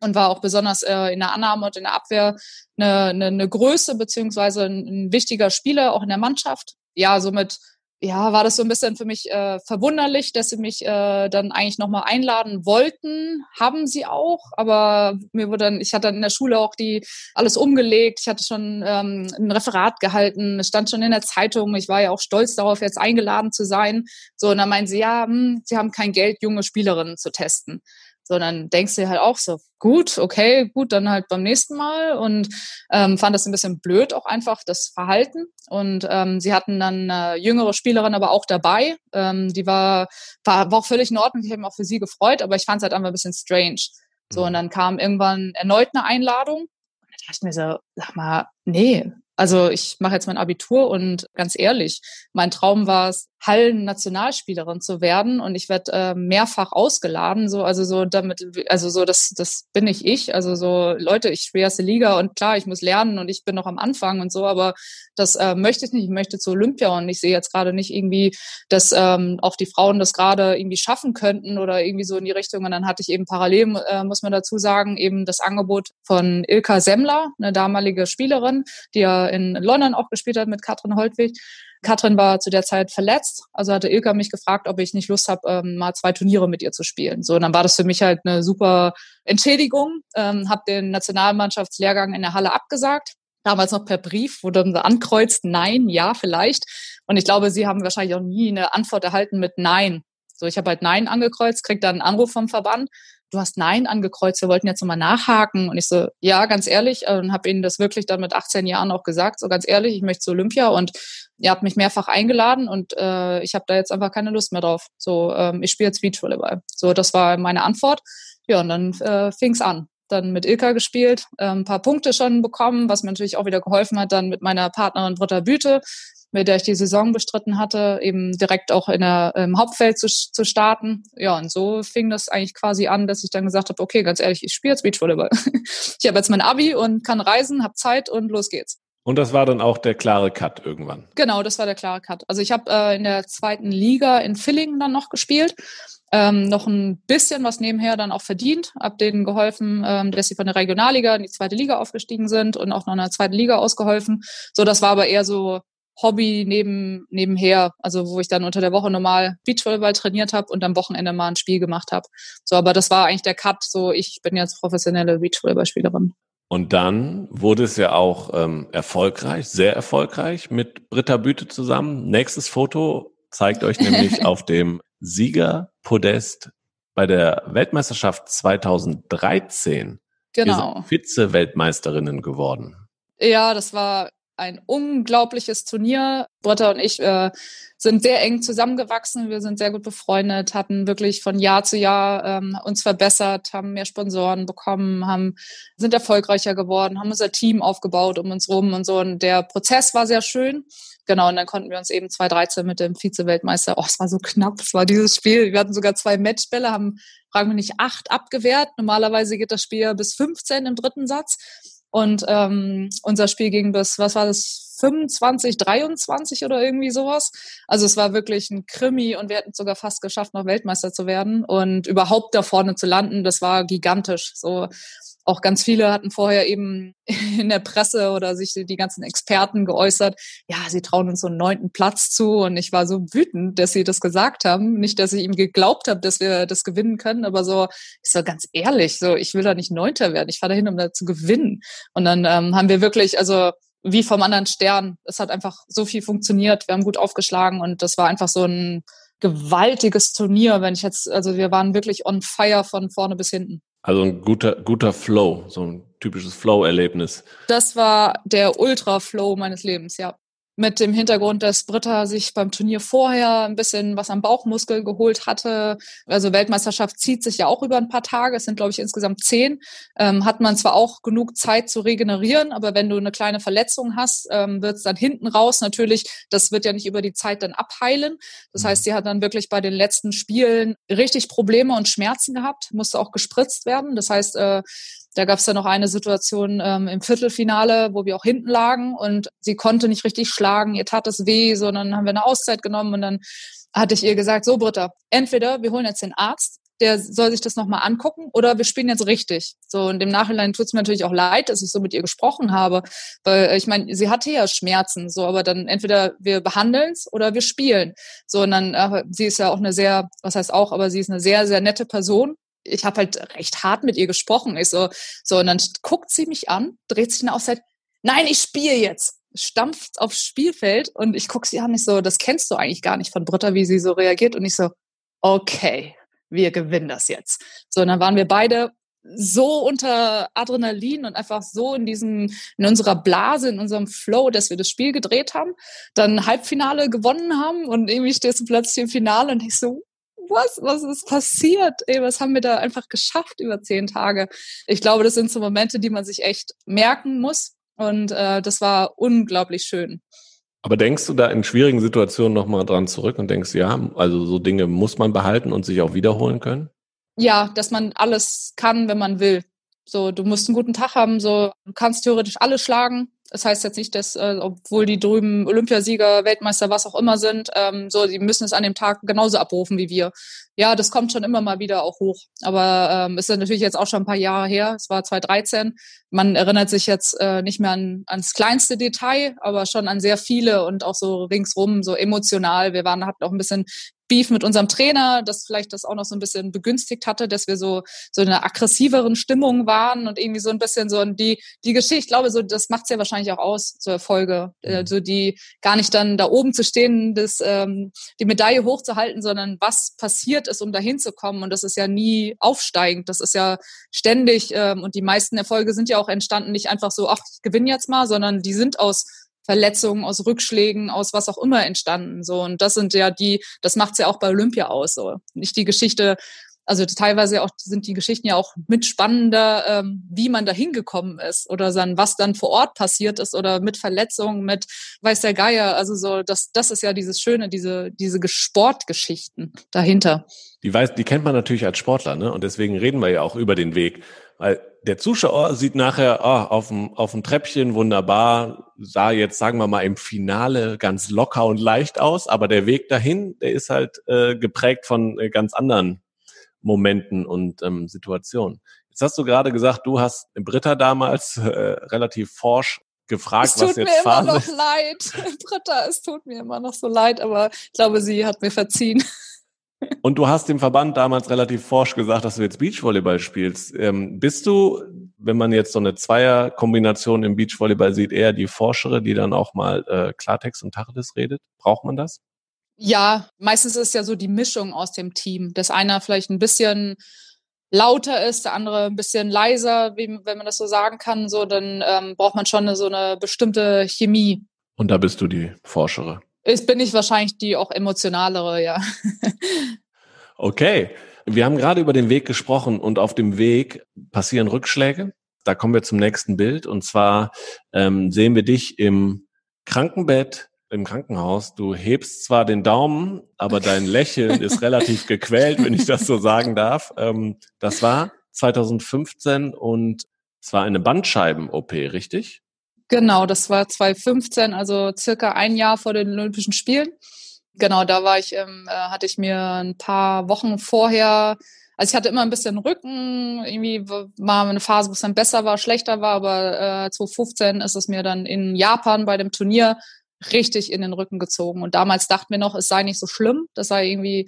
und war auch besonders äh, in der Annahme und in der Abwehr eine, eine, eine Größe beziehungsweise ein, ein wichtiger Spieler auch in der Mannschaft. Ja, somit ja, war das so ein bisschen für mich äh, verwunderlich, dass sie mich äh, dann eigentlich nochmal einladen wollten. Haben sie auch, aber mir wurde dann, ich hatte dann in der Schule auch die alles umgelegt. Ich hatte schon ähm, ein Referat gehalten, es stand schon in der Zeitung. Ich war ja auch stolz darauf, jetzt eingeladen zu sein. So, und dann meinen sie, ja, hm, sie haben kein Geld, junge Spielerinnen zu testen sondern denkst du halt auch so, gut, okay, gut, dann halt beim nächsten Mal und ähm, fand das ein bisschen blöd auch einfach, das Verhalten. Und ähm, sie hatten dann eine jüngere Spielerin aber auch dabei, ähm, die war, war, war auch völlig in Ordnung, ich habe mich auch für sie gefreut, aber ich fand es halt einfach ein bisschen strange. So, und mhm. dann kam irgendwann erneut eine Einladung. Und da dachte ich mir so, sag mal, nee, also ich mache jetzt mein Abitur und ganz ehrlich, mein Traum war es, Hallen-Nationalspielerin zu werden. Und ich werde äh, mehrfach ausgeladen, so also so damit, also so das das bin ich ich, also so Leute, ich spiele erste Liga und klar, ich muss lernen und ich bin noch am Anfang und so, aber das äh, möchte ich nicht, ich möchte zu Olympia und ich sehe jetzt gerade nicht irgendwie, dass ähm, auch die Frauen das gerade irgendwie schaffen könnten oder irgendwie so in die Richtung. Und dann hatte ich eben parallel, äh, muss man dazu sagen, eben das Angebot von Ilka Semmler, eine damalige Spielerin, die ja in London auch gespielt hat mit Katrin Holtwig Katrin war zu der Zeit verletzt, also hatte Ilka mich gefragt, ob ich nicht Lust habe, ähm, mal zwei Turniere mit ihr zu spielen. So, und dann war das für mich halt eine super Entschädigung. Ähm, habe den Nationalmannschaftslehrgang in der Halle abgesagt. Damals noch per Brief, wo dann ankreuzt, nein, ja, vielleicht. Und ich glaube, sie haben wahrscheinlich auch nie eine Antwort erhalten mit Nein. So, ich habe halt Nein angekreuzt, krieg dann einen Anruf vom Verband du hast Nein angekreuzt, wir wollten jetzt nochmal nachhaken. Und ich so, ja, ganz ehrlich, äh, und habe ihnen das wirklich dann mit 18 Jahren auch gesagt, so ganz ehrlich, ich möchte zu Olympia und ihr habt mich mehrfach eingeladen und äh, ich habe da jetzt einfach keine Lust mehr drauf. So, ähm, ich spiele jetzt Beachvolleyball. So, das war meine Antwort. Ja, und dann äh, fing an dann mit Ilka gespielt, äh, ein paar Punkte schon bekommen, was mir natürlich auch wieder geholfen hat, dann mit meiner Partnerin Britta Büte, mit der ich die Saison bestritten hatte, eben direkt auch in der, im Hauptfeld zu, zu starten. Ja, und so fing das eigentlich quasi an, dass ich dann gesagt habe, okay, ganz ehrlich, ich spiele jetzt Beachvolleyball. ich habe jetzt mein Abi und kann reisen, habe Zeit und los geht's. Und das war dann auch der klare Cut irgendwann. Genau, das war der klare Cut. Also ich habe äh, in der zweiten Liga in Villingen dann noch gespielt, ähm, noch ein bisschen was nebenher dann auch verdient, hab denen geholfen, ähm, dass sie von der Regionalliga in die zweite Liga aufgestiegen sind und auch noch in der zweiten Liga ausgeholfen. So, das war aber eher so Hobby neben, nebenher, also wo ich dann unter der Woche normal Beachvolleyball trainiert habe und am Wochenende mal ein Spiel gemacht habe. So, aber das war eigentlich der Cut, so ich bin jetzt professionelle Beachvolleyballspielerin. Und dann wurde es ja auch ähm, erfolgreich, sehr erfolgreich mit Britta Büte zusammen. Nächstes Foto zeigt euch nämlich auf dem Siegerpodest bei der Weltmeisterschaft 2013. Genau. Vize-Weltmeisterinnen geworden. Ja, das war ein unglaubliches Turnier. Britta und ich äh, sind sehr eng zusammengewachsen. Wir sind sehr gut befreundet, hatten wirklich von Jahr zu Jahr ähm, uns verbessert, haben mehr Sponsoren bekommen, haben, sind erfolgreicher geworden, haben unser Team aufgebaut um uns rum und so. Und der Prozess war sehr schön. Genau, und dann konnten wir uns eben 2013 mit dem Vize-Weltmeister, oh, es war so knapp, es war dieses Spiel. Wir hatten sogar zwei Matchbälle, haben, fragen wir nicht, acht abgewehrt. Normalerweise geht das Spiel bis 15 im dritten Satz. Und ähm, unser Spiel ging bis, was war das, 25, 23 oder irgendwie sowas. Also es war wirklich ein Krimi und wir hätten es sogar fast geschafft, noch Weltmeister zu werden und überhaupt da vorne zu landen. Das war gigantisch. So auch ganz viele hatten vorher eben in der Presse oder sich die ganzen Experten geäußert, ja, sie trauen uns so einen neunten Platz zu. Und ich war so wütend, dass sie das gesagt haben. Nicht, dass ich ihm geglaubt habe, dass wir das gewinnen können, aber so, ich so ganz ehrlich, so, ich will da nicht Neunter werden. Ich fahre dahin, um da zu gewinnen. Und dann ähm, haben wir wirklich, also wie vom anderen Stern, es hat einfach so viel funktioniert. Wir haben gut aufgeschlagen und das war einfach so ein gewaltiges Turnier, wenn ich jetzt, also wir waren wirklich on fire von vorne bis hinten. Also ein guter, guter Flow, so ein typisches Flow-Erlebnis. Das war der Ultra-Flow meines Lebens, ja. Mit dem Hintergrund, dass Britta sich beim Turnier vorher ein bisschen was am Bauchmuskel geholt hatte. Also Weltmeisterschaft zieht sich ja auch über ein paar Tage. Es sind, glaube ich, insgesamt zehn. Ähm, hat man zwar auch genug Zeit zu regenerieren, aber wenn du eine kleine Verletzung hast, ähm, wird es dann hinten raus natürlich, das wird ja nicht über die Zeit dann abheilen. Das mhm. heißt, sie hat dann wirklich bei den letzten Spielen richtig Probleme und Schmerzen gehabt, musste auch gespritzt werden. Das heißt, äh, da gab es ja noch eine Situation ähm, im Viertelfinale, wo wir auch hinten lagen und sie konnte nicht richtig schlagen, ihr tat es weh, sondern haben wir eine Auszeit genommen und dann hatte ich ihr gesagt, so Britta, entweder wir holen jetzt den Arzt, der soll sich das nochmal angucken oder wir spielen jetzt richtig. So, und im Nachhinein tut es mir natürlich auch leid, dass ich so mit ihr gesprochen habe, weil äh, ich meine, sie hatte ja Schmerzen, so, aber dann entweder wir behandeln es oder wir spielen. So, und dann, äh, sie ist ja auch eine sehr, was heißt auch, aber sie ist eine sehr, sehr nette Person ich habe halt recht hart mit ihr gesprochen. Ich so, so, und dann guckt sie mich an, dreht sich dann aus, sagt, nein, ich spiele jetzt. Stampft aufs Spielfeld und ich gucke sie an, ich so, das kennst du eigentlich gar nicht von Britta, wie sie so reagiert. Und ich so, okay, wir gewinnen das jetzt. So, und dann waren wir beide so unter Adrenalin und einfach so in diesem, in unserer Blase, in unserem Flow, dass wir das Spiel gedreht haben, dann Halbfinale gewonnen haben und irgendwie stehst du plötzlich im Finale und ich so, was, was ist passiert? Ey, was haben wir da einfach geschafft über zehn Tage? Ich glaube, das sind so Momente, die man sich echt merken muss. Und äh, das war unglaublich schön. Aber denkst du da in schwierigen Situationen nochmal dran zurück und denkst, ja, also so Dinge muss man behalten und sich auch wiederholen können? Ja, dass man alles kann, wenn man will. So, du musst einen guten Tag haben, so, du kannst theoretisch alles schlagen, das heißt jetzt nicht, dass, äh, obwohl die drüben Olympiasieger, Weltmeister, was auch immer sind, ähm, so, die müssen es an dem Tag genauso abrufen wie wir. Ja, das kommt schon immer mal wieder auch hoch. Aber ähm, ist natürlich jetzt auch schon ein paar Jahre her. Es war 2013. Man erinnert sich jetzt äh, nicht mehr an, ans kleinste Detail, aber schon an sehr viele und auch so ringsrum, so emotional. Wir waren, hatten auch ein bisschen Beef mit unserem Trainer, das vielleicht das auch noch so ein bisschen begünstigt hatte, dass wir so so eine aggressiveren Stimmung waren und irgendwie so ein bisschen so die die Geschichte, ich glaube so das macht's ja wahrscheinlich auch aus zur Erfolge, äh, mhm. so die gar nicht dann da oben zu stehen, das ähm, die Medaille hochzuhalten, sondern was passiert ist, um dahin zu kommen und das ist ja nie aufsteigend, das ist ja ständig ähm, und die meisten Erfolge sind ja auch entstanden nicht einfach so, ach ich gewinne jetzt mal, sondern die sind aus Verletzungen, aus Rückschlägen, aus was auch immer entstanden. So und das sind ja die, das macht's ja auch bei Olympia aus. So nicht die Geschichte. Also teilweise auch sind die Geschichten ja auch mit spannender, ähm, wie man da hingekommen ist oder dann was dann vor Ort passiert ist oder mit Verletzungen, mit weiß der Geier. Also so das, das ist ja dieses Schöne, diese diese Sportgeschichten dahinter. Die weiß, die kennt man natürlich als Sportler, ne? Und deswegen reden wir ja auch über den Weg, weil der Zuschauer sieht nachher oh, auf, dem, auf dem Treppchen wunderbar, sah jetzt, sagen wir mal, im Finale ganz locker und leicht aus, aber der Weg dahin, der ist halt äh, geprägt von äh, ganz anderen Momenten und ähm, Situationen. Jetzt hast du gerade gesagt, du hast Britta damals äh, relativ forsch gefragt, was jetzt Phase ist. Es tut mir immer noch leid, Britta, es tut mir immer noch so leid, aber ich glaube, sie hat mir verziehen. Und du hast dem Verband damals relativ forsch gesagt, dass du jetzt Beachvolleyball spielst. Ähm, bist du, wenn man jetzt so eine Zweierkombination im Beachvolleyball sieht, eher die Forschere, die dann auch mal äh, Klartext und Tacheles redet? Braucht man das? Ja, meistens ist ja so die Mischung aus dem Team, dass einer vielleicht ein bisschen lauter ist, der andere ein bisschen leiser, wie, wenn man das so sagen kann, so dann ähm, braucht man schon eine, so eine bestimmte Chemie. Und da bist du die Forschere. Ist, bin ich wahrscheinlich die auch emotionalere, ja. okay. Wir haben gerade über den Weg gesprochen und auf dem Weg passieren Rückschläge. Da kommen wir zum nächsten Bild. Und zwar ähm, sehen wir dich im Krankenbett im Krankenhaus. Du hebst zwar den Daumen, aber dein Lächeln ist relativ gequält, wenn ich das so sagen darf. Ähm, das war 2015 und es war eine Bandscheiben-OP, richtig? Genau, das war 2015, also circa ein Jahr vor den Olympischen Spielen. Genau, da war ich, ähm, äh, hatte ich mir ein paar Wochen vorher, also ich hatte immer ein bisschen Rücken, irgendwie war eine Phase, wo es dann besser war, schlechter war, aber äh, 2015 ist es mir dann in Japan bei dem Turnier richtig in den Rücken gezogen. Und damals dachten wir noch, es sei nicht so schlimm, das sei irgendwie,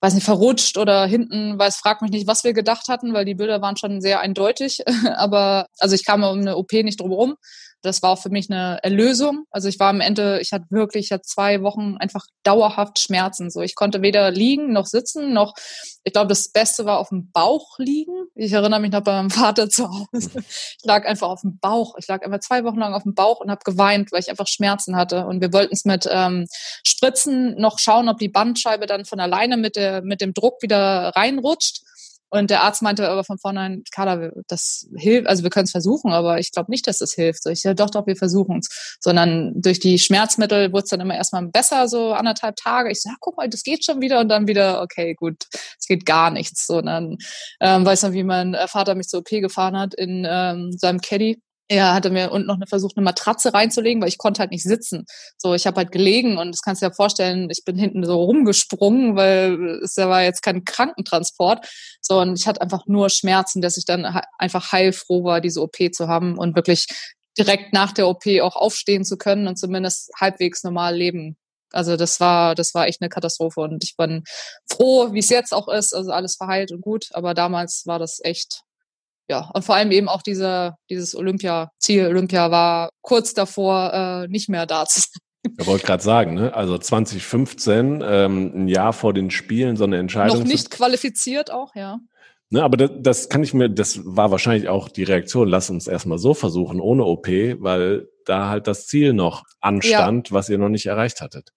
weiß nicht, verrutscht oder hinten, weiß, frag mich nicht, was wir gedacht hatten, weil die Bilder waren schon sehr eindeutig. Aber also ich kam um eine OP nicht drum rum. Das war auch für mich eine Erlösung. Also ich war am Ende, ich hatte wirklich, ich hatte zwei Wochen einfach dauerhaft Schmerzen. So, ich konnte weder liegen noch sitzen, noch, ich glaube, das Beste war auf dem Bauch liegen. Ich erinnere mich noch bei meinem Vater zu Hause. Ich lag einfach auf dem Bauch. Ich lag einfach zwei Wochen lang auf dem Bauch und habe geweint, weil ich einfach Schmerzen hatte. Und wir wollten es mit ähm, Spritzen noch schauen, ob die Bandscheibe dann von alleine mit, der, mit dem Druck wieder reinrutscht. Und der Arzt meinte aber von vornherein, Carla, das hilft, also wir können es versuchen, aber ich glaube nicht, dass das hilft. So, ich ja, doch, doch, wir versuchen es. Sondern durch die Schmerzmittel wurde es dann immer erstmal besser, so anderthalb Tage. Ich so, ja, guck mal, das geht schon wieder und dann wieder, okay, gut, es geht gar nichts. So, und dann ähm, weiß man, wie mein Vater mich zur OP gefahren hat in ähm, seinem Caddy er hatte mir unten noch eine versucht, eine Matratze reinzulegen, weil ich konnte halt nicht sitzen. So, ich habe halt gelegen und das kannst du dir vorstellen, ich bin hinten so rumgesprungen, weil es war jetzt kein Krankentransport. So, und ich hatte einfach nur Schmerzen, dass ich dann einfach heilfroh war, diese OP zu haben und wirklich direkt nach der OP auch aufstehen zu können und zumindest halbwegs normal leben. Also das war, das war echt eine Katastrophe und ich bin froh, wie es jetzt auch ist. Also alles verheilt und gut, aber damals war das echt ja, und vor allem eben auch diese, dieses Olympia-Ziel, Olympia war kurz davor, äh, nicht mehr da zu sein. Ich wollte gerade sagen, ne? also 2015, ähm, ein Jahr vor den Spielen, so eine Entscheidung. Noch nicht qualifiziert auch, ja. Ne, aber das, das kann ich mir, das war wahrscheinlich auch die Reaktion, lass uns erstmal so versuchen, ohne OP, weil da halt das Ziel noch anstand, ja. was ihr noch nicht erreicht hattet.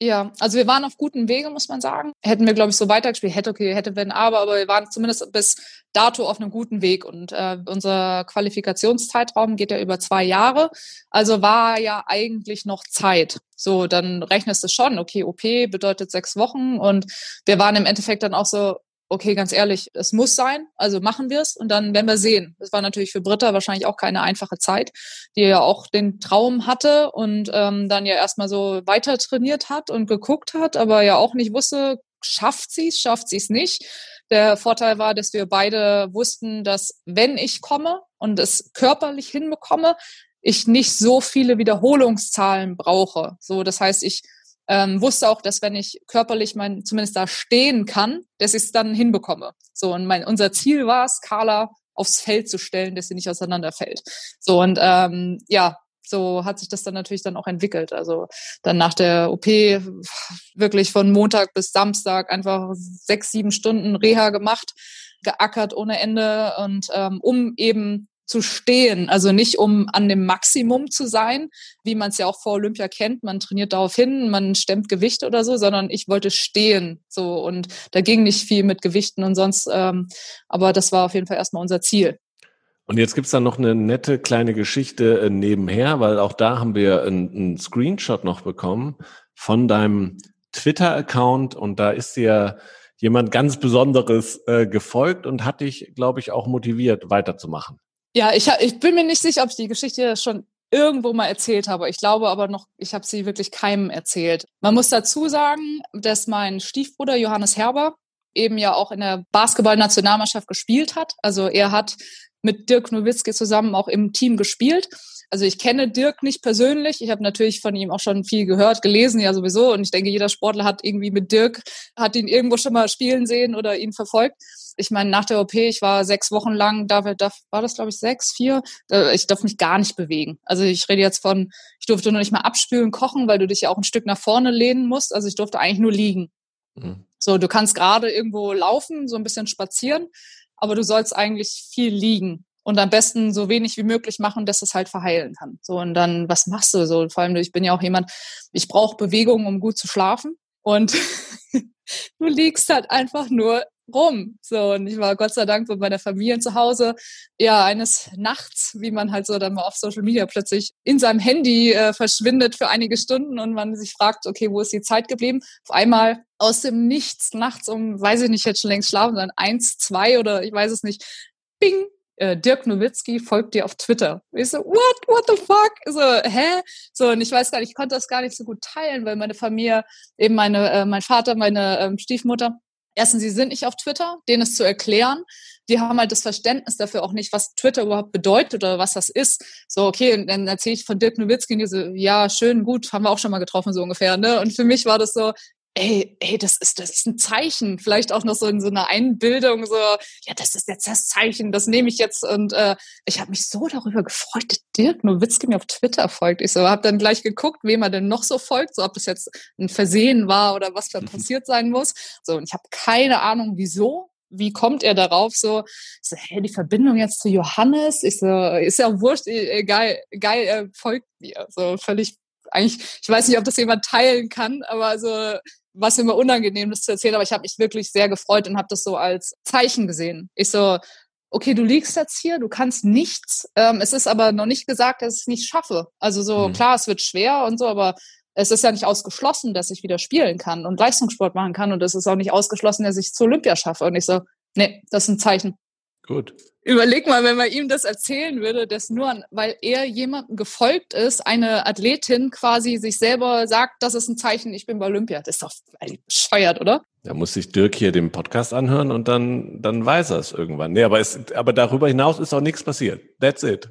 Ja, also wir waren auf guten Wege, muss man sagen. Hätten wir, glaube ich, so weitergespielt, hätte okay, hätte wenn, aber, aber wir waren zumindest bis dato auf einem guten Weg. Und äh, unser Qualifikationszeitraum geht ja über zwei Jahre. Also war ja eigentlich noch Zeit. So, dann rechnest du schon, okay, OP bedeutet sechs Wochen. Und wir waren im Endeffekt dann auch so, okay, ganz ehrlich, es muss sein, also machen wir es und dann werden wir sehen. Das war natürlich für Britta wahrscheinlich auch keine einfache Zeit, die ja auch den Traum hatte und ähm, dann ja erstmal so weiter trainiert hat und geguckt hat, aber ja auch nicht wusste, schafft sie es, schafft sie es nicht. Der Vorteil war, dass wir beide wussten, dass wenn ich komme und es körperlich hinbekomme, ich nicht so viele Wiederholungszahlen brauche. So, das heißt, ich ähm, wusste auch, dass wenn ich körperlich mein, zumindest da stehen kann, dass ich es dann hinbekomme. So, und mein, unser Ziel war es, Carla aufs Feld zu stellen, dass sie nicht auseinanderfällt. So, und ähm, ja, so hat sich das dann natürlich dann auch entwickelt. Also dann nach der OP wirklich von Montag bis Samstag einfach sechs, sieben Stunden Reha gemacht, geackert ohne Ende und ähm, um eben zu stehen. Also nicht um an dem Maximum zu sein, wie man es ja auch vor Olympia kennt. Man trainiert darauf hin, man stemmt Gewicht oder so, sondern ich wollte stehen. So und da ging nicht viel mit Gewichten und sonst. Ähm, aber das war auf jeden Fall erstmal unser Ziel. Und jetzt gibt's da noch eine nette kleine Geschichte äh, nebenher, weil auch da haben wir einen Screenshot noch bekommen von deinem Twitter-Account und da ist dir jemand ganz Besonderes äh, gefolgt und hat dich, glaube ich, auch motiviert, weiterzumachen. Ja, ich, ich bin mir nicht sicher, ob ich die Geschichte schon irgendwo mal erzählt habe. Ich glaube aber noch, ich habe sie wirklich keinem erzählt. Man muss dazu sagen, dass mein Stiefbruder Johannes Herber eben ja auch in der Basketball-Nationalmannschaft gespielt hat. Also er hat mit Dirk Nowitzki zusammen auch im Team gespielt. Also ich kenne Dirk nicht persönlich. Ich habe natürlich von ihm auch schon viel gehört, gelesen ja sowieso. Und ich denke, jeder Sportler hat irgendwie mit Dirk, hat ihn irgendwo schon mal spielen sehen oder ihn verfolgt ich meine, nach der OP, ich war sechs Wochen lang, da, da war das, glaube ich, sechs, vier, ich darf mich gar nicht bewegen. Also ich rede jetzt von, ich durfte nur nicht mal abspülen, kochen, weil du dich ja auch ein Stück nach vorne lehnen musst. Also ich durfte eigentlich nur liegen. Mhm. So, du kannst gerade irgendwo laufen, so ein bisschen spazieren, aber du sollst eigentlich viel liegen und am besten so wenig wie möglich machen, dass es halt verheilen kann. So und dann, was machst du so? Vor allem, ich bin ja auch jemand, ich brauche Bewegung, um gut zu schlafen und du liegst halt einfach nur rum. So, und ich war Gott sei Dank bei meiner Familie zu Hause. Ja, eines Nachts, wie man halt so dann mal auf Social Media plötzlich in seinem Handy äh, verschwindet für einige Stunden und man sich fragt, okay, wo ist die Zeit geblieben? Auf einmal aus dem Nichts nachts um, weiß ich nicht, jetzt schon längst schlafen, sondern eins, zwei oder ich weiß es nicht, bing, äh, Dirk Nowitzki folgt dir auf Twitter. Ich so, what, what the fuck? So, hä? So, und ich weiß gar nicht, ich konnte das gar nicht so gut teilen, weil meine Familie, eben meine, äh, mein Vater, meine ähm, Stiefmutter, erstens, sie sind nicht auf Twitter, denen es zu erklären. Die haben halt das Verständnis dafür auch nicht, was Twitter überhaupt bedeutet oder was das ist. So, okay, und dann erzähle ich von Dirk Nowitzki und die so, ja, schön, gut, haben wir auch schon mal getroffen, so ungefähr, ne? Und für mich war das so, ey, ey, das ist, das ist ein Zeichen. Vielleicht auch noch so in so einer Einbildung, so, ja, das ist jetzt das Zeichen, das nehme ich jetzt. Und äh, ich habe mich so darüber gefreut, dass Dirk Nowitzki mir auf Twitter folgt. Ich so, habe dann gleich geguckt, wem er denn noch so folgt, so ob das jetzt ein Versehen war oder was da passiert sein muss. So, und ich habe keine Ahnung, wieso. Wie kommt er darauf? So, so, hey, die Verbindung jetzt zu Johannes, ich so, ist ja wurscht, egal, geil, er folgt mir. So völlig eigentlich, ich weiß nicht, ob das jemand teilen kann, aber so was immer unangenehm, das zu erzählen, aber ich habe mich wirklich sehr gefreut und habe das so als Zeichen gesehen. Ich so, okay, du liegst jetzt hier, du kannst nichts. Ähm, es ist aber noch nicht gesagt, dass ich es nicht schaffe. Also so, mhm. klar, es wird schwer und so, aber es ist ja nicht ausgeschlossen, dass ich wieder spielen kann und Leistungssport machen kann und es ist auch nicht ausgeschlossen, dass ich es zur Olympia schaffe. Und ich so, nee, das ist ein Zeichen. Gut. Überleg mal, wenn man ihm das erzählen würde, dass nur, weil er jemandem gefolgt ist, eine Athletin quasi sich selber sagt, das ist ein Zeichen, ich bin bei Olympia. Das ist doch bescheuert, oder? Da muss sich Dirk hier den Podcast anhören und dann, dann weiß er es irgendwann. Nee, aber, es, aber darüber hinaus ist auch nichts passiert. That's it.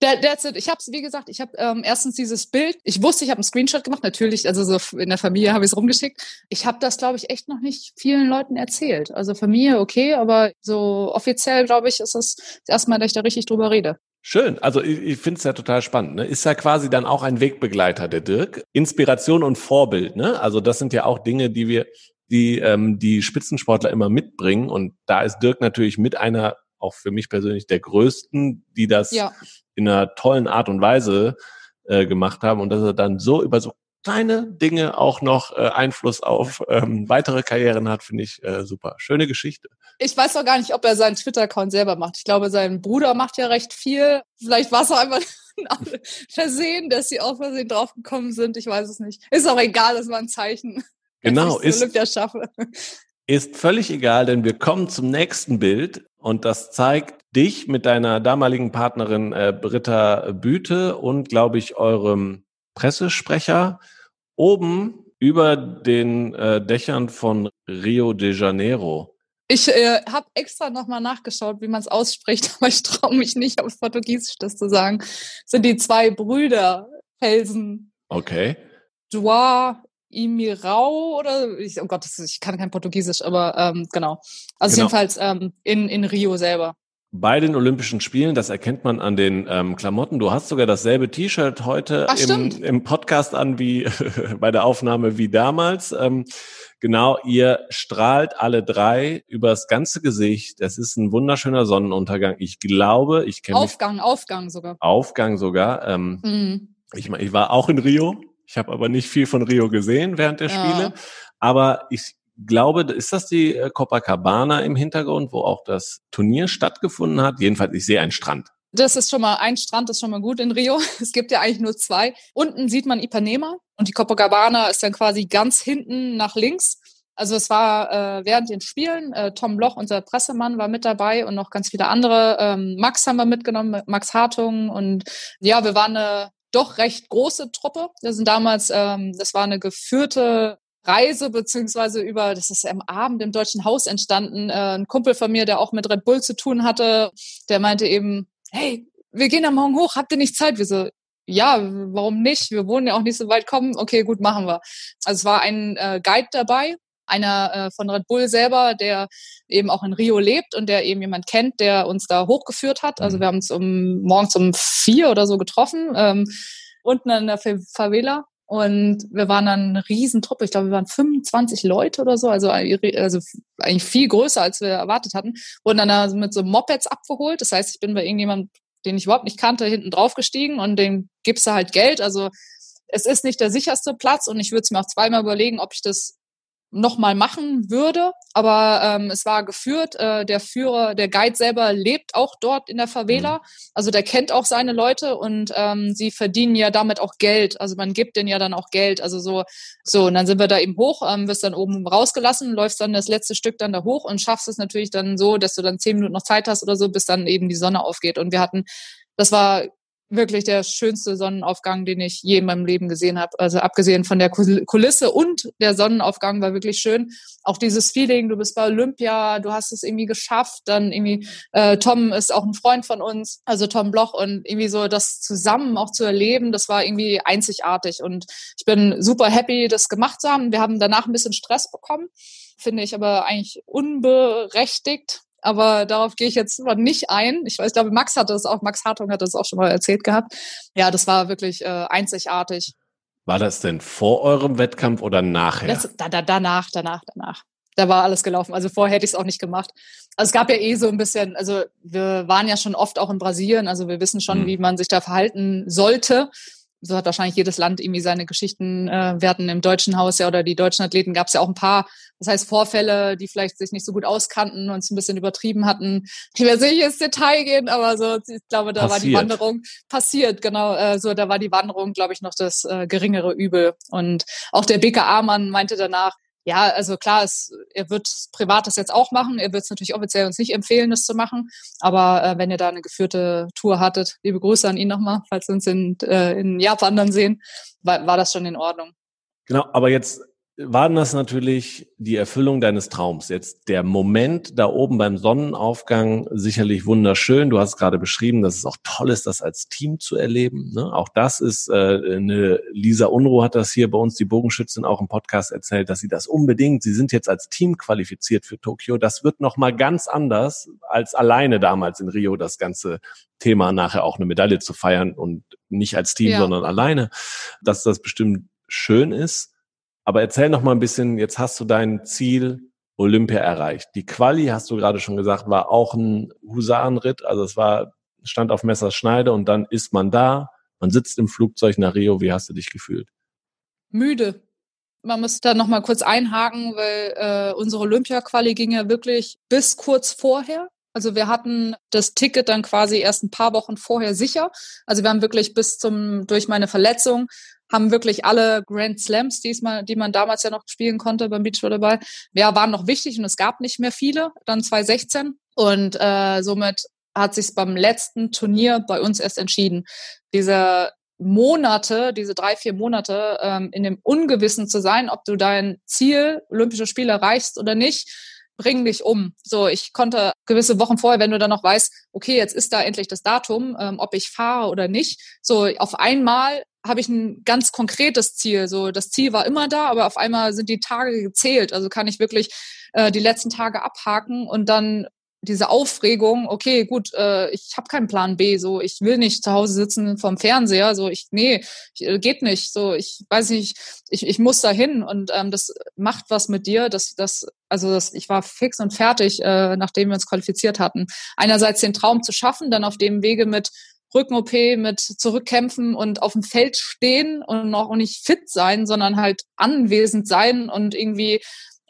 That, that's it. Ich habe wie gesagt, ich habe ähm, erstens dieses Bild. Ich wusste, ich habe einen Screenshot gemacht. Natürlich, also so in der Familie habe ich es rumgeschickt. Ich habe das, glaube ich, echt noch nicht vielen Leuten erzählt. Also Familie okay, aber so offiziell, glaube ich, ist es das erste Mal, dass ich da richtig drüber rede. Schön. Also ich, ich finde es ja total spannend. Ne? Ist ja quasi dann auch ein Wegbegleiter, der Dirk. Inspiration und Vorbild. Ne? Also das sind ja auch Dinge, die wir, die ähm, die Spitzensportler immer mitbringen. Und da ist Dirk natürlich mit einer auch für mich persönlich der größten, die das ja. in einer tollen Art und Weise äh, gemacht haben und dass er dann so über so kleine Dinge auch noch äh, Einfluss auf ähm, weitere Karrieren hat, finde ich äh, super. Schöne Geschichte. Ich weiß auch gar nicht, ob er seinen Twitter-Account selber macht. Ich glaube, sein Bruder macht ja recht viel. Vielleicht war es auch einfach Versehen, dass sie auf Versehen draufgekommen sind. Ich weiß es nicht. Ist auch egal, das war ein Zeichen. Genau, ist, ist völlig egal, denn wir kommen zum nächsten Bild und das zeigt dich mit deiner damaligen Partnerin äh, Britta Büte und, glaube ich, eurem Pressesprecher oben über den äh, Dächern von Rio de Janeiro. Ich äh, habe extra nochmal nachgeschaut, wie man es ausspricht, aber ich traue mich nicht, auf Portugiesisch das zu sagen. Das sind die zwei Brüder Felsen. Okay. Joa Imirau oder ich, oh Gott, ich kann kein Portugiesisch, aber ähm, genau. Also genau. jedenfalls ähm, in, in Rio selber. Bei den Olympischen Spielen, das erkennt man an den ähm, Klamotten. Du hast sogar dasselbe T-Shirt heute Ach, im, im, Podcast an wie bei der Aufnahme wie damals. Ähm, genau, ihr strahlt alle drei übers ganze Gesicht. Das ist ein wunderschöner Sonnenuntergang. Ich glaube, ich kenne Aufgang, Aufgang sogar. Aufgang sogar. Ähm, mhm. ich, ich war auch in Rio ich habe aber nicht viel von Rio gesehen während der Spiele. Ja. Aber ich glaube, ist das die äh, Copacabana im Hintergrund, wo auch das Turnier stattgefunden hat? Jedenfalls, ich sehe einen Strand. Das ist schon mal ein Strand, ist schon mal gut in Rio. Es gibt ja eigentlich nur zwei. Unten sieht man Ipanema und die Copacabana ist dann quasi ganz hinten nach links. Also es war äh, während den Spielen, äh, Tom Bloch, unser Pressemann, war mit dabei und noch ganz viele andere. Ähm, Max haben wir mitgenommen, Max Hartung und ja, wir waren eine doch recht große Truppe. Das sind damals, ähm, das war eine geführte Reise beziehungsweise über, das ist am Abend im Deutschen Haus entstanden. Äh, ein Kumpel von mir, der auch mit Red Bull zu tun hatte, der meinte eben, hey, wir gehen da morgen hoch, habt ihr nicht Zeit? Wir so, ja, warum nicht? Wir wohnen ja auch nicht so weit kommen. Okay, gut, machen wir. Also es war ein äh, Guide dabei, einer äh, von Red Bull selber, der eben auch in Rio lebt und der eben jemand kennt, der uns da hochgeführt hat. Also mhm. wir haben uns um morgens um vier oder so getroffen, ähm, unten in der Favela. Und wir waren dann eine Riesentruppe. Ich glaube, wir waren 25 Leute oder so, also, also eigentlich viel größer, als wir erwartet hatten. Wurden dann da mit so Mopeds abgeholt. Das heißt, ich bin bei irgendjemandem, den ich überhaupt nicht kannte, hinten drauf gestiegen und dem gibst du halt Geld. Also es ist nicht der sicherste Platz und ich würde es mir auch zweimal überlegen, ob ich das nochmal machen würde. Aber ähm, es war geführt. Äh, der Führer, der Guide selber lebt auch dort in der Favela. Mhm. Also der kennt auch seine Leute und ähm, sie verdienen ja damit auch Geld. Also man gibt denen ja dann auch Geld. Also so, so, und dann sind wir da eben hoch, ähm, wirst dann oben rausgelassen, läufst dann das letzte Stück dann da hoch und schaffst es natürlich dann so, dass du dann zehn Minuten noch Zeit hast oder so, bis dann eben die Sonne aufgeht. Und wir hatten, das war wirklich der schönste Sonnenaufgang, den ich je in meinem Leben gesehen habe. Also abgesehen von der Kulisse und der Sonnenaufgang war wirklich schön. Auch dieses Feeling, du bist bei Olympia, du hast es irgendwie geschafft. Dann irgendwie, äh, Tom ist auch ein Freund von uns, also Tom Bloch und irgendwie so das zusammen auch zu erleben, das war irgendwie einzigartig. Und ich bin super happy, das gemacht zu haben. Wir haben danach ein bisschen Stress bekommen, finde ich aber eigentlich unberechtigt, aber darauf gehe ich jetzt mal nicht ein. Ich weiß, ich glaube, Max hatte es auch, Max Hartung hat das auch schon mal erzählt gehabt. Ja, das war wirklich äh, einzigartig. War das denn vor eurem Wettkampf oder nachher? Das, da, da, danach, danach, danach. Da war alles gelaufen. Also vorher hätte ich es auch nicht gemacht. Also es gab ja eh so ein bisschen, also wir waren ja schon oft auch in Brasilien, also wir wissen schon, mhm. wie man sich da verhalten sollte so hat wahrscheinlich jedes Land irgendwie seine Geschichten. Äh, wir hatten im deutschen Haus ja oder die deutschen Athleten gab es ja auch ein paar, das heißt Vorfälle, die vielleicht sich nicht so gut auskannten und es ein bisschen übertrieben hatten. Ich will nicht ins Detail gehen, aber so, ich glaube, da passiert. war die Wanderung passiert, genau. Äh, so, da war die Wanderung, glaube ich, noch das äh, geringere Übel. Und auch der BKA-Mann meinte danach, ja, also klar, es, er wird privat das jetzt auch machen. Er wird es natürlich offiziell uns nicht empfehlen, das zu machen. Aber äh, wenn ihr da eine geführte Tour hattet, liebe Grüße an ihn nochmal, falls wir uns in, äh, in Japan dann sehen, war, war das schon in Ordnung. Genau, aber jetzt war das natürlich die Erfüllung deines Traums. Jetzt der Moment da oben beim Sonnenaufgang sicherlich wunderschön. Du hast gerade beschrieben, dass es auch toll ist, das als Team zu erleben. Ne? Auch das ist äh, eine Lisa Unruh hat das hier bei uns die Bogenschützin auch im Podcast erzählt, dass sie das unbedingt. Sie sind jetzt als Team qualifiziert für Tokio. Das wird noch mal ganz anders als alleine damals in Rio das ganze Thema nachher auch eine Medaille zu feiern und nicht als Team, ja. sondern alleine. Dass das bestimmt schön ist. Aber erzähl noch mal ein bisschen, jetzt hast du dein Ziel Olympia erreicht. Die Quali, hast du gerade schon gesagt, war auch ein Husarenritt. Also es war, stand auf Messerschneide und dann ist man da, man sitzt im Flugzeug nach Rio. Wie hast du dich gefühlt? Müde. Man muss da noch mal kurz einhaken, weil äh, unsere Olympia-Quali ging ja wirklich bis kurz vorher. Also wir hatten das Ticket dann quasi erst ein paar Wochen vorher sicher. Also wir haben wirklich bis zum, durch meine Verletzung haben wirklich alle Grand Slams, diesmal, die man damals ja noch spielen konnte beim Beachvolleyball, ja, waren noch wichtig und es gab nicht mehr viele, dann 2016. Und äh, somit hat sich beim letzten Turnier bei uns erst entschieden. Diese Monate, diese drei, vier Monate ähm, in dem Ungewissen zu sein, ob du dein Ziel, Olympische Spiele erreichst oder nicht, bring dich um. So, ich konnte gewisse Wochen vorher, wenn du dann noch weißt, okay, jetzt ist da endlich das Datum, ähm, ob ich fahre oder nicht. So, auf einmal habe ich ein ganz konkretes Ziel. So, das Ziel war immer da, aber auf einmal sind die Tage gezählt. Also kann ich wirklich äh, die letzten Tage abhaken und dann diese Aufregung, okay, gut, äh, ich habe keinen Plan B, so ich will nicht zu Hause sitzen vom Fernseher, so ich, nee, ich, äh, geht nicht, so ich weiß nicht, ich, ich muss da hin und ähm, das macht was mit dir, das, das, also das, ich war fix und fertig, äh, nachdem wir uns qualifiziert hatten. Einerseits den Traum zu schaffen, dann auf dem Wege mit Rücken-OP, mit zurückkämpfen und auf dem Feld stehen und noch nicht fit sein, sondern halt anwesend sein und irgendwie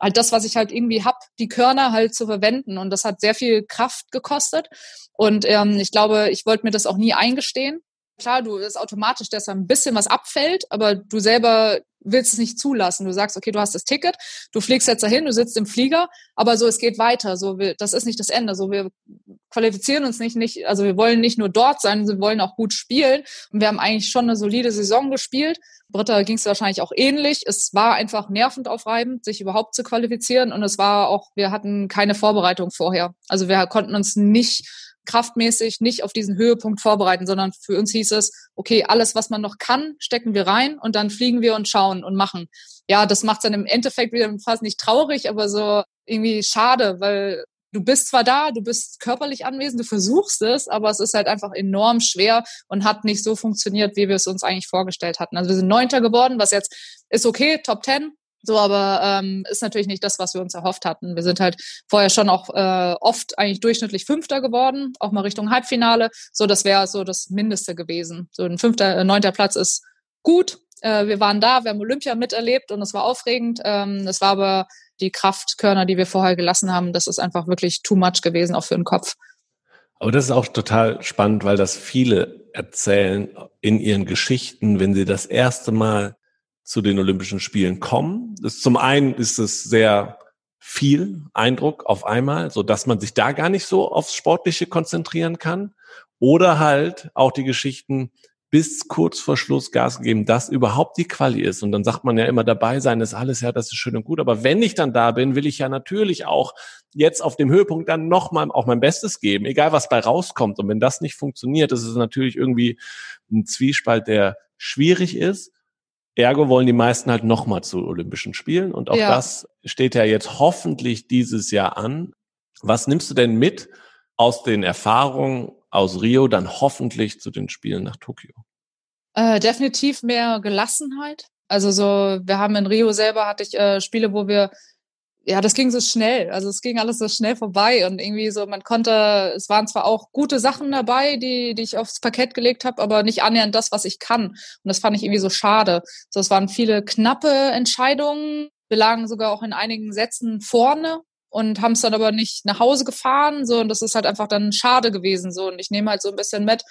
halt das, was ich halt irgendwie hab, die Körner halt zu verwenden. Und das hat sehr viel Kraft gekostet. Und ähm, ich glaube, ich wollte mir das auch nie eingestehen. Klar, du ist automatisch, dass da ein bisschen was abfällt, aber du selber willst es nicht zulassen. Du sagst, okay, du hast das Ticket, du fliegst jetzt dahin, du sitzt im Flieger, aber so, es geht weiter. So, wir, das ist nicht das Ende. So, wir qualifizieren uns nicht, nicht, also wir wollen nicht nur dort sein, wir wollen auch gut spielen. Und wir haben eigentlich schon eine solide Saison gespielt. Britta ging es wahrscheinlich auch ähnlich. Es war einfach nervend aufreibend, sich überhaupt zu qualifizieren. Und es war auch, wir hatten keine Vorbereitung vorher. Also wir konnten uns nicht kraftmäßig nicht auf diesen Höhepunkt vorbereiten, sondern für uns hieß es, okay, alles, was man noch kann, stecken wir rein und dann fliegen wir und schauen und machen. Ja, das macht dann im Endeffekt wieder fast nicht traurig, aber so irgendwie schade, weil du bist zwar da, du bist körperlich anwesend, du versuchst es, aber es ist halt einfach enorm schwer und hat nicht so funktioniert, wie wir es uns eigentlich vorgestellt hatten. Also wir sind Neunter geworden, was jetzt ist okay, Top Ten, so, aber ähm, ist natürlich nicht das, was wir uns erhofft hatten. Wir sind halt vorher schon auch äh, oft eigentlich durchschnittlich Fünfter geworden, auch mal Richtung Halbfinale. So, das wäre so das Mindeste gewesen. So ein fünfter, äh, neunter Platz ist gut. Äh, wir waren da, wir haben Olympia miterlebt und es war aufregend. Ähm, es war aber die Kraftkörner, die wir vorher gelassen haben, das ist einfach wirklich too much gewesen, auch für den Kopf. Aber das ist auch total spannend, weil das viele erzählen in ihren Geschichten, wenn sie das erste Mal zu den Olympischen Spielen kommen. Das, zum einen ist es sehr viel Eindruck auf einmal, so dass man sich da gar nicht so aufs Sportliche konzentrieren kann. Oder halt auch die Geschichten, bis kurz vor Schluss Gas geben, dass überhaupt die Quali ist. Und dann sagt man ja immer, dabei sein ist alles, ja, das ist schön und gut. Aber wenn ich dann da bin, will ich ja natürlich auch jetzt auf dem Höhepunkt dann nochmal auch mein Bestes geben, egal was bei rauskommt. Und wenn das nicht funktioniert, das ist natürlich irgendwie ein Zwiespalt, der schwierig ist. Ergo wollen die meisten halt nochmal zu Olympischen Spielen. Und auch ja. das steht ja jetzt hoffentlich dieses Jahr an. Was nimmst du denn mit aus den Erfahrungen aus Rio dann hoffentlich zu den Spielen nach Tokio? Äh, definitiv mehr Gelassenheit. Also so, wir haben in Rio selber hatte ich äh, Spiele, wo wir ja, das ging so schnell. Also es ging alles so schnell vorbei und irgendwie so, man konnte, es waren zwar auch gute Sachen dabei, die, die ich aufs Parkett gelegt habe, aber nicht annähernd das, was ich kann. Und das fand ich irgendwie so schade. So, es waren viele knappe Entscheidungen. Wir lagen sogar auch in einigen Sätzen vorne und haben es dann aber nicht nach Hause gefahren. So, und das ist halt einfach dann schade gewesen. So, und ich nehme halt so ein bisschen mit,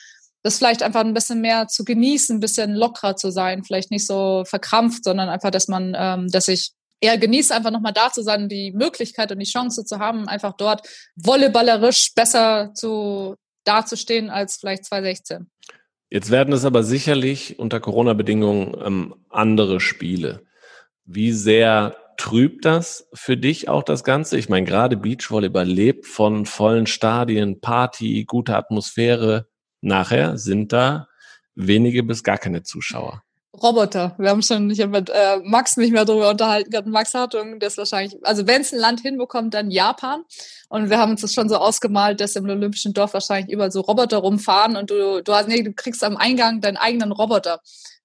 das vielleicht einfach ein bisschen mehr zu genießen, ein bisschen lockerer zu sein, vielleicht nicht so verkrampft, sondern einfach, dass man, ähm, dass ich eher genieße, einfach nochmal da zu sein, die Möglichkeit und die Chance zu haben, einfach dort volleyballerisch besser zu dazustehen als vielleicht 2016. Jetzt werden es aber sicherlich unter Corona-Bedingungen ähm, andere Spiele. Wie sehr trübt das für dich auch das Ganze? Ich meine, gerade Beachvolleyball lebt von vollen Stadien, Party, gute Atmosphäre. Nachher sind da wenige bis gar keine Zuschauer. Roboter. Wir haben schon, ich habe mit äh, Max mich mehr darüber unterhalten gehabt. Max Hartung, der ist wahrscheinlich, also wenn es ein Land hinbekommt, dann Japan. Und wir haben uns das schon so ausgemalt, dass im Olympischen Dorf wahrscheinlich überall so Roboter rumfahren und du, du hast, nee, du kriegst am Eingang deinen eigenen Roboter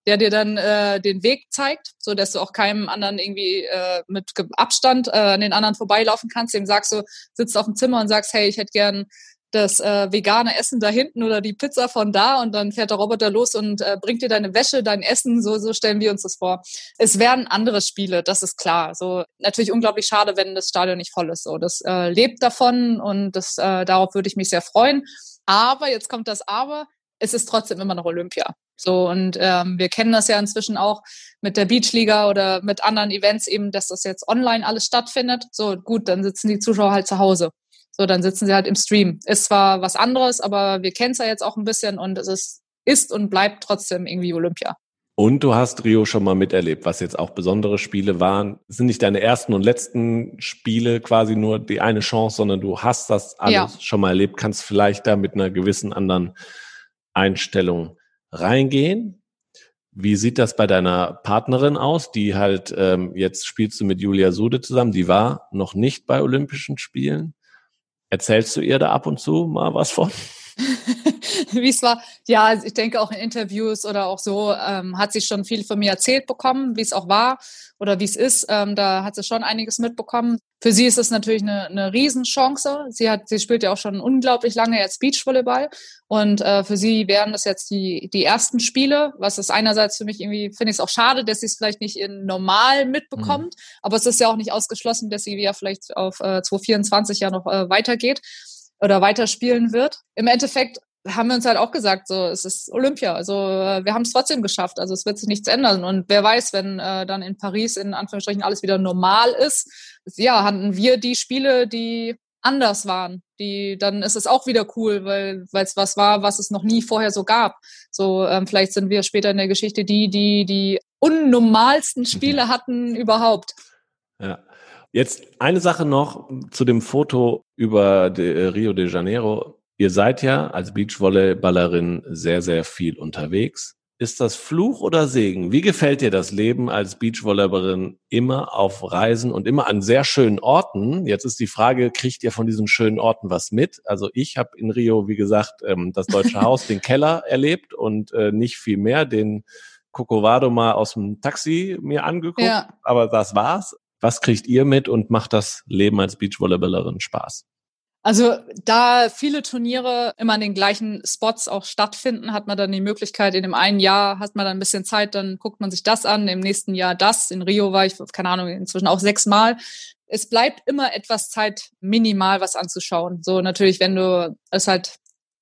der dir dann äh, den Weg zeigt, so dass du auch keinem anderen irgendwie äh, mit Abstand äh, an den anderen vorbeilaufen kannst. Dem sagst du, sitzt auf dem Zimmer und sagst, hey, ich hätte gern das äh, vegane Essen da hinten oder die Pizza von da und dann fährt der Roboter los und äh, bringt dir deine Wäsche, dein Essen, so, so stellen wir uns das vor. Es werden andere Spiele, das ist klar. So natürlich unglaublich schade, wenn das Stadion nicht voll ist. So, das äh, lebt davon und das, äh, darauf würde ich mich sehr freuen. Aber jetzt kommt das Aber es ist trotzdem immer noch Olympia. So, und ähm, wir kennen das ja inzwischen auch mit der Beachliga oder mit anderen Events eben, dass das jetzt online alles stattfindet. So, gut, dann sitzen die Zuschauer halt zu Hause. So, dann sitzen sie halt im Stream. Ist zwar was anderes, aber wir kennen es ja jetzt auch ein bisschen und es ist, ist und bleibt trotzdem irgendwie Olympia. Und du hast Rio schon mal miterlebt, was jetzt auch besondere Spiele waren. Es sind nicht deine ersten und letzten Spiele quasi nur die eine Chance, sondern du hast das alles ja. schon mal erlebt, kannst vielleicht da mit einer gewissen anderen Einstellung reingehen. Wie sieht das bei deiner Partnerin aus? Die halt, ähm, jetzt spielst du mit Julia Sude zusammen, die war noch nicht bei Olympischen Spielen. Erzählst du ihr da ab und zu mal was von? wie es war. Ja, ich denke auch in Interviews oder auch so ähm, hat sie schon viel von mir erzählt bekommen, wie es auch war oder wie es ist. Ähm, da hat sie schon einiges mitbekommen. Für sie ist es natürlich eine, eine Riesenchance. Sie hat, sie spielt ja auch schon unglaublich lange jetzt Beachvolleyball und äh, für sie wären das jetzt die die ersten Spiele. Was ist einerseits für mich irgendwie finde ich es auch schade, dass sie es vielleicht nicht in normal mitbekommt, mhm. aber es ist ja auch nicht ausgeschlossen, dass sie ja vielleicht auf äh, 2024 ja noch äh, weitergeht oder weiterspielen wird. Im Endeffekt haben wir uns halt auch gesagt, so es ist Olympia, also äh, wir haben es trotzdem geschafft, also es wird sich nichts ändern und wer weiß, wenn äh, dann in Paris in Anführungsstrichen alles wieder normal ist, ja, hatten wir die Spiele, die anders waren, die dann ist es auch wieder cool, weil weil es was war, was es noch nie vorher so gab. So ähm, vielleicht sind wir später in der Geschichte die, die die unnormalsten Spiele hatten überhaupt. Ja. Jetzt eine Sache noch zu dem Foto über de Rio de Janeiro. Ihr seid ja als Beachvolleyballerin sehr, sehr viel unterwegs. Ist das Fluch oder Segen? Wie gefällt dir das Leben als Beachvolleyballerin immer auf Reisen und immer an sehr schönen Orten? Jetzt ist die Frage, kriegt ihr von diesen schönen Orten was mit? Also ich habe in Rio, wie gesagt, ähm, das Deutsche Haus, den Keller erlebt und äh, nicht viel mehr, den Cocovado mal aus dem Taxi mir angeguckt, ja. aber das war's. Was kriegt ihr mit und macht das Leben als Beachvolleyballerin Spaß? Also da viele Turniere immer an den gleichen Spots auch stattfinden, hat man dann die Möglichkeit, in dem einen Jahr hat man dann ein bisschen Zeit, dann guckt man sich das an, im nächsten Jahr das. In Rio war ich, keine Ahnung, inzwischen auch sechsmal. Es bleibt immer etwas Zeit minimal was anzuschauen. So natürlich, wenn du es halt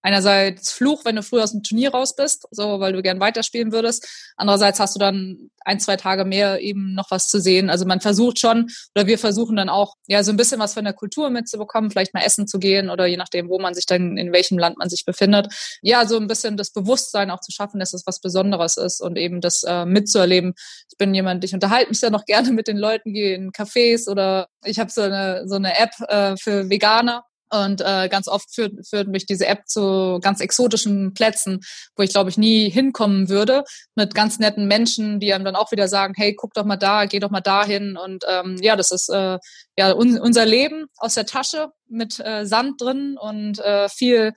einerseits Fluch, wenn du früh aus dem Turnier raus bist, so weil du gern weiterspielen würdest. Andererseits hast du dann ein, zwei Tage mehr eben noch was zu sehen. Also man versucht schon, oder wir versuchen dann auch, ja, so ein bisschen was von der Kultur mitzubekommen, vielleicht mal essen zu gehen oder je nachdem, wo man sich dann, in welchem Land man sich befindet. Ja, so ein bisschen das Bewusstsein auch zu schaffen, dass es was Besonderes ist und eben das äh, mitzuerleben. Ich bin jemand, ich unterhalte mich ja noch gerne mit den Leuten, gehe in Cafés oder ich habe so eine, so eine App äh, für Veganer und äh, ganz oft führt, führt mich diese App zu ganz exotischen Plätzen, wo ich glaube ich nie hinkommen würde, mit ganz netten Menschen, die einem dann auch wieder sagen, hey, guck doch mal da, geh doch mal dahin. Und ähm, ja, das ist äh, ja un unser Leben aus der Tasche mit äh, Sand drin und äh, viel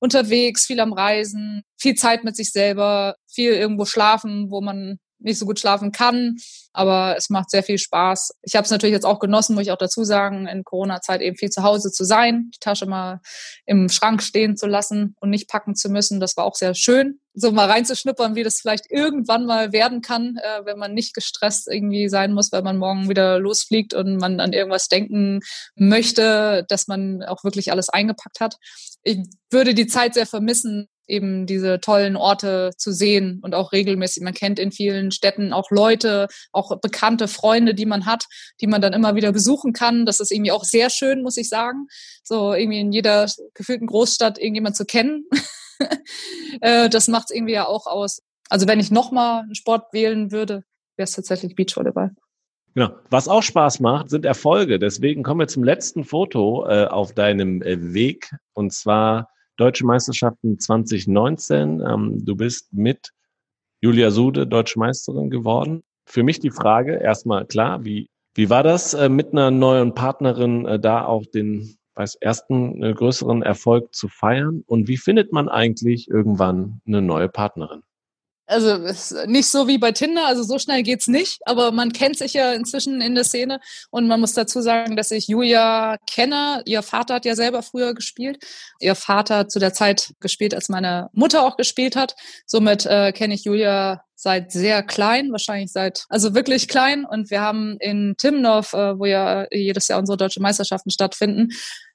unterwegs, viel am Reisen, viel Zeit mit sich selber, viel irgendwo schlafen, wo man nicht so gut schlafen kann. Aber es macht sehr viel Spaß. Ich habe es natürlich jetzt auch genossen, muss ich auch dazu sagen, in Corona-Zeit eben viel zu Hause zu sein, die Tasche mal im Schrank stehen zu lassen und nicht packen zu müssen. Das war auch sehr schön, so mal reinzuschnuppern, wie das vielleicht irgendwann mal werden kann, äh, wenn man nicht gestresst irgendwie sein muss, weil man morgen wieder losfliegt und man an irgendwas denken möchte, dass man auch wirklich alles eingepackt hat. Ich würde die Zeit sehr vermissen, eben diese tollen Orte zu sehen und auch regelmäßig. Man kennt in vielen Städten auch Leute, auch bekannte Freunde, die man hat, die man dann immer wieder besuchen kann. Das ist irgendwie auch sehr schön, muss ich sagen. So irgendwie in jeder gefühlten Großstadt irgendjemand zu kennen. Äh, das macht es irgendwie ja auch aus. Also wenn ich nochmal einen Sport wählen würde, wäre es tatsächlich Beachvolleyball. Genau. Was auch Spaß macht, sind Erfolge. Deswegen kommen wir zum letzten Foto äh, auf deinem äh, Weg. Und zwar Deutsche Meisterschaften 2019. Ähm, du bist mit Julia Sude Deutsche Meisterin geworden. Für mich die Frage, erstmal klar, wie, wie war das, äh, mit einer neuen Partnerin äh, da auch den weiß, ersten äh, größeren Erfolg zu feiern? Und wie findet man eigentlich irgendwann eine neue Partnerin? Also nicht so wie bei Tinder, also so schnell geht's nicht, aber man kennt sich ja inzwischen in der Szene und man muss dazu sagen, dass ich Julia kenne. Ihr Vater hat ja selber früher gespielt. Ihr Vater hat zu der Zeit gespielt, als meine Mutter auch gespielt hat. Somit äh, kenne ich Julia seit sehr klein, wahrscheinlich seit, also wirklich klein. Und wir haben in Timnow, äh, wo ja jedes Jahr unsere deutsche Meisterschaften stattfinden,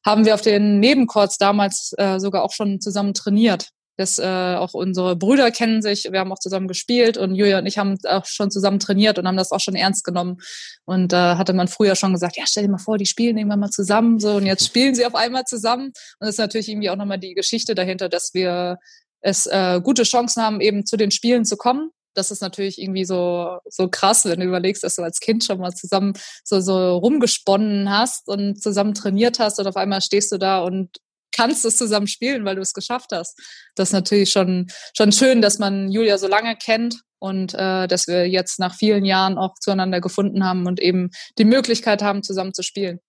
haben wir auf den Nebencourts damals äh, sogar auch schon zusammen trainiert. Das, äh, auch unsere Brüder kennen sich, wir haben auch zusammen gespielt und Julia und ich haben auch schon zusammen trainiert und haben das auch schon ernst genommen. Und da äh, hatte man früher schon gesagt, ja, stell dir mal vor, die spielen irgendwann mal zusammen. So, und jetzt spielen sie auf einmal zusammen. Und das ist natürlich irgendwie auch nochmal die Geschichte dahinter, dass wir es äh, gute Chancen haben, eben zu den Spielen zu kommen. Das ist natürlich irgendwie so, so krass, wenn du überlegst, dass du als Kind schon mal zusammen so, so rumgesponnen hast und zusammen trainiert hast und auf einmal stehst du da und kannst es zusammen spielen, weil du es geschafft hast. Das ist natürlich schon, schon schön, dass man Julia so lange kennt und äh, dass wir jetzt nach vielen Jahren auch zueinander gefunden haben und eben die Möglichkeit haben, zusammen zu spielen.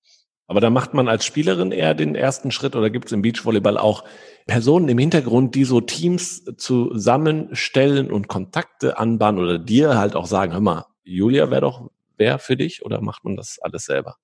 Aber da macht man als Spielerin eher den ersten Schritt oder gibt es im Beachvolleyball auch Personen im Hintergrund, die so Teams zusammenstellen und Kontakte anbahnen oder dir halt auch sagen, hör mal, Julia wäre doch wer für dich oder macht man das alles selber?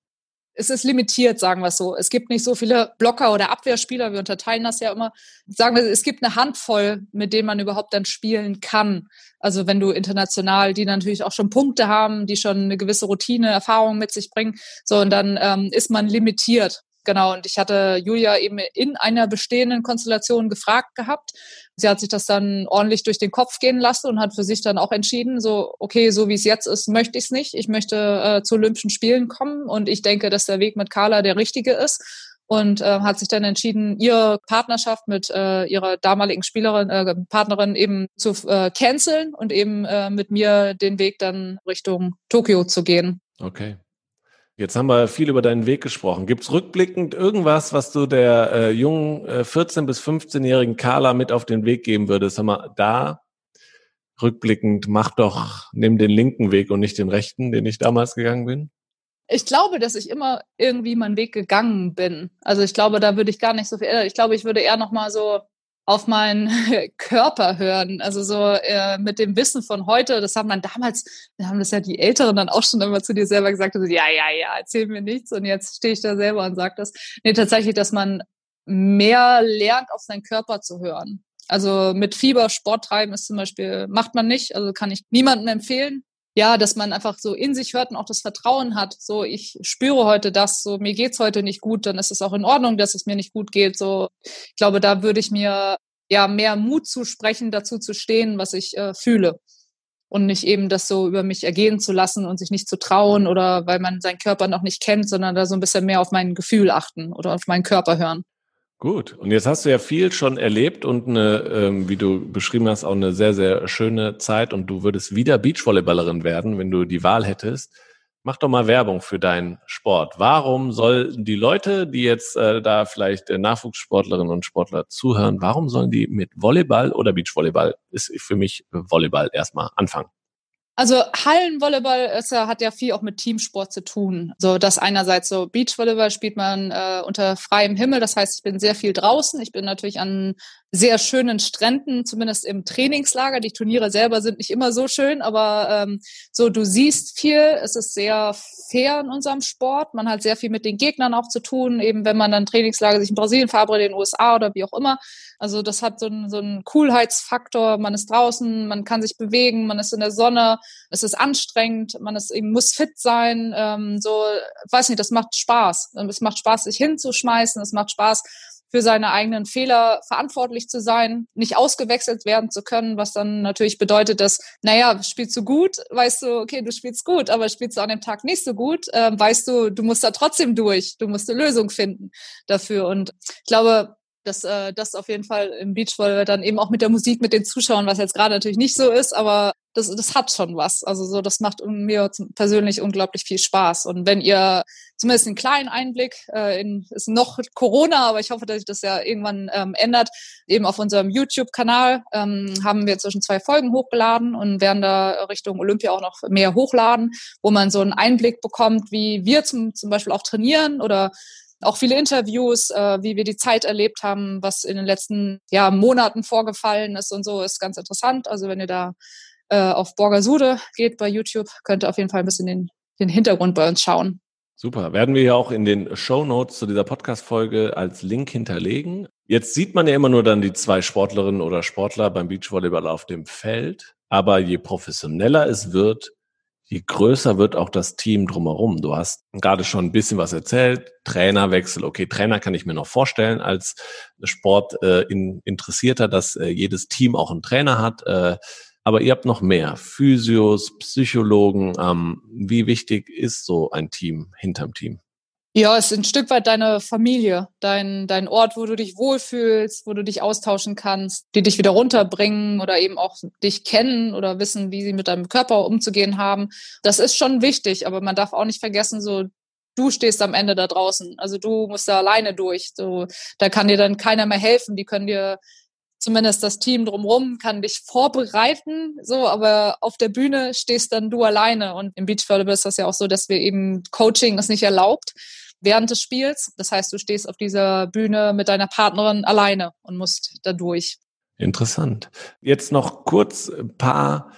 Es ist limitiert, sagen wir es so. Es gibt nicht so viele Blocker oder Abwehrspieler, wir unterteilen das ja immer. Sagen wir, es gibt eine Handvoll, mit denen man überhaupt dann spielen kann. Also wenn du international, die natürlich auch schon Punkte haben, die schon eine gewisse Routine, Erfahrung mit sich bringen, so und dann ähm, ist man limitiert. Genau, und ich hatte Julia eben in einer bestehenden Konstellation gefragt gehabt. Sie hat sich das dann ordentlich durch den Kopf gehen lassen und hat für sich dann auch entschieden, so, okay, so wie es jetzt ist, möchte ich es nicht. Ich möchte äh, zu Olympischen Spielen kommen und ich denke, dass der Weg mit Carla der richtige ist und äh, hat sich dann entschieden, ihre Partnerschaft mit äh, ihrer damaligen Spielerin, äh, Partnerin eben zu äh, canceln und eben äh, mit mir den Weg dann Richtung Tokio zu gehen. Okay. Jetzt haben wir viel über deinen Weg gesprochen. Gibt es rückblickend irgendwas, was du der äh, jungen äh, 14- bis 15-jährigen Carla mit auf den Weg geben würdest? Sag mal, da rückblickend, mach doch, nimm den linken Weg und nicht den rechten, den ich damals gegangen bin? Ich glaube, dass ich immer irgendwie meinen Weg gegangen bin. Also ich glaube, da würde ich gar nicht so viel. Ich glaube, ich würde eher noch mal so auf meinen Körper hören. Also so äh, mit dem Wissen von heute, das haben man damals, wir haben das ja die Älteren dann auch schon immer zu dir selber gesagt, also, ja, ja, ja, erzähl mir nichts und jetzt stehe ich da selber und sage das. Nee, tatsächlich, dass man mehr lernt, auf seinen Körper zu hören. Also mit Fieber Sport treiben ist zum Beispiel, macht man nicht, also kann ich niemandem empfehlen ja, dass man einfach so in sich hört und auch das Vertrauen hat. So, ich spüre heute das, so mir geht's heute nicht gut, dann ist es auch in Ordnung, dass es mir nicht gut geht. So, ich glaube, da würde ich mir ja mehr Mut zu sprechen, dazu zu stehen, was ich äh, fühle und nicht eben das so über mich ergehen zu lassen und sich nicht zu trauen oder weil man seinen Körper noch nicht kennt, sondern da so ein bisschen mehr auf mein Gefühl achten oder auf meinen Körper hören. Gut, und jetzt hast du ja viel schon erlebt und eine, ähm, wie du beschrieben hast, auch eine sehr, sehr schöne Zeit und du würdest wieder Beachvolleyballerin werden, wenn du die Wahl hättest. Mach doch mal Werbung für deinen Sport. Warum sollen die Leute, die jetzt äh, da vielleicht äh, Nachwuchssportlerinnen und Sportler zuhören, warum sollen die mit Volleyball oder Beachvolleyball, ist für mich Volleyball erstmal anfangen? Also Hallenvolleyball ist ja, hat ja viel auch mit Teamsport zu tun. So das einerseits so Beachvolleyball spielt man äh, unter freiem Himmel. Das heißt, ich bin sehr viel draußen. Ich bin natürlich an sehr schönen Stränden, zumindest im Trainingslager. Die Turniere selber sind nicht immer so schön, aber ähm, so du siehst viel. Es ist sehr fair in unserem Sport. Man hat sehr viel mit den Gegnern auch zu tun, eben wenn man dann Trainingslager sich in Brasilien verabredet, in den USA oder wie auch immer. Also das hat so einen, so einen Coolheitsfaktor. Man ist draußen, man kann sich bewegen, man ist in der Sonne, es ist anstrengend, man ist eben muss fit sein. Ähm, so, weiß nicht, das macht Spaß. Es macht Spaß, sich hinzuschmeißen. Es macht Spaß, für seine eigenen Fehler verantwortlich zu sein, nicht ausgewechselt werden zu können, was dann natürlich bedeutet, dass, naja, spielst du gut, weißt du, okay, du spielst gut, aber spielst du an dem Tag nicht so gut, äh, weißt du, du musst da trotzdem durch, du musst eine Lösung finden dafür. Und ich glaube, dass äh, das auf jeden Fall im Beachvolleyball dann eben auch mit der Musik, mit den Zuschauern, was jetzt gerade natürlich nicht so ist, aber das, das hat schon was. Also so, das macht mir persönlich unglaublich viel Spaß. Und wenn ihr zumindest einen kleinen Einblick äh, in ist noch Corona, aber ich hoffe, dass sich das ja irgendwann ähm, ändert. Eben auf unserem YouTube-Kanal ähm, haben wir zwischen zwei Folgen hochgeladen und werden da Richtung Olympia auch noch mehr hochladen, wo man so einen Einblick bekommt, wie wir zum, zum Beispiel auch trainieren oder auch viele Interviews, äh, wie wir die Zeit erlebt haben, was in den letzten ja, Monaten vorgefallen ist und so, ist ganz interessant. Also wenn ihr da äh, auf Borgasude geht bei YouTube, könnt ihr auf jeden Fall ein bisschen den, den Hintergrund bei uns schauen. Super. Werden wir ja auch in den Show Notes zu dieser Podcast-Folge als Link hinterlegen. Jetzt sieht man ja immer nur dann die zwei Sportlerinnen oder Sportler beim Beachvolleyball auf dem Feld. Aber je professioneller es wird, je größer wird auch das Team drumherum. Du hast gerade schon ein bisschen was erzählt. Trainerwechsel. Okay, Trainer kann ich mir noch vorstellen als Sport äh, dass äh, jedes Team auch einen Trainer hat. Äh, aber ihr habt noch mehr. Physios, Psychologen. Ähm, wie wichtig ist so ein Team hinterm Team? Ja, es ist ein Stück weit deine Familie, dein, dein Ort, wo du dich wohlfühlst, wo du dich austauschen kannst, die dich wieder runterbringen oder eben auch dich kennen oder wissen, wie sie mit deinem Körper umzugehen haben. Das ist schon wichtig, aber man darf auch nicht vergessen, so du stehst am Ende da draußen. Also du musst da alleine durch. So, da kann dir dann keiner mehr helfen. Die können dir zumindest das Team drumherum kann dich vorbereiten, so, aber auf der Bühne stehst dann du alleine. Und im Beachvolleyball ist das ja auch so, dass wir eben Coaching ist nicht erlaubt während des Spiels. Das heißt, du stehst auf dieser Bühne mit deiner Partnerin alleine und musst da durch. Interessant. Jetzt noch kurz ein paar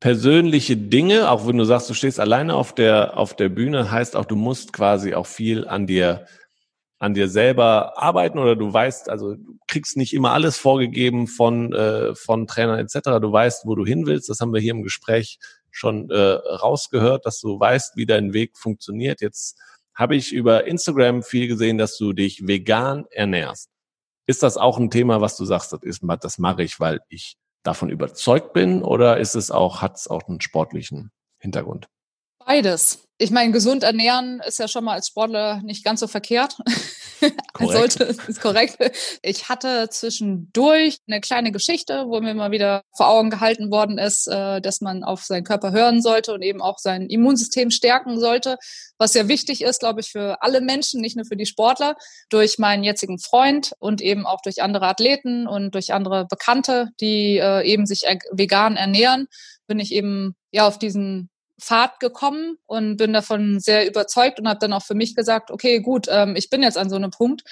persönliche Dinge, auch wenn du sagst, du stehst alleine auf der, auf der Bühne, heißt auch, du musst quasi auch viel an dir, an dir selber arbeiten oder du weißt, also du kriegst nicht immer alles vorgegeben von, äh, von Trainern etc. Du weißt, wo du hin willst. Das haben wir hier im Gespräch schon äh, rausgehört, dass du weißt, wie dein Weg funktioniert. Jetzt habe ich über Instagram viel gesehen, dass du dich vegan ernährst. Ist das auch ein Thema, was du sagst, das, ist, das mache ich, weil ich davon überzeugt bin oder ist es auch, hat es auch einen sportlichen Hintergrund? Beides. Ich meine, gesund ernähren ist ja schon mal als Sportler nicht ganz so verkehrt. Korrekt. Sollte, ist korrekt. Ich hatte zwischendurch eine kleine Geschichte, wo mir mal wieder vor Augen gehalten worden ist, äh, dass man auf seinen Körper hören sollte und eben auch sein Immunsystem stärken sollte, was ja wichtig ist, glaube ich, für alle Menschen, nicht nur für die Sportler, durch meinen jetzigen Freund und eben auch durch andere Athleten und durch andere Bekannte, die äh, eben sich vegan ernähren, bin ich eben ja auf diesen Pfad gekommen und bin davon sehr überzeugt und habe dann auch für mich gesagt, okay, gut, ähm, ich bin jetzt an so einem Punkt,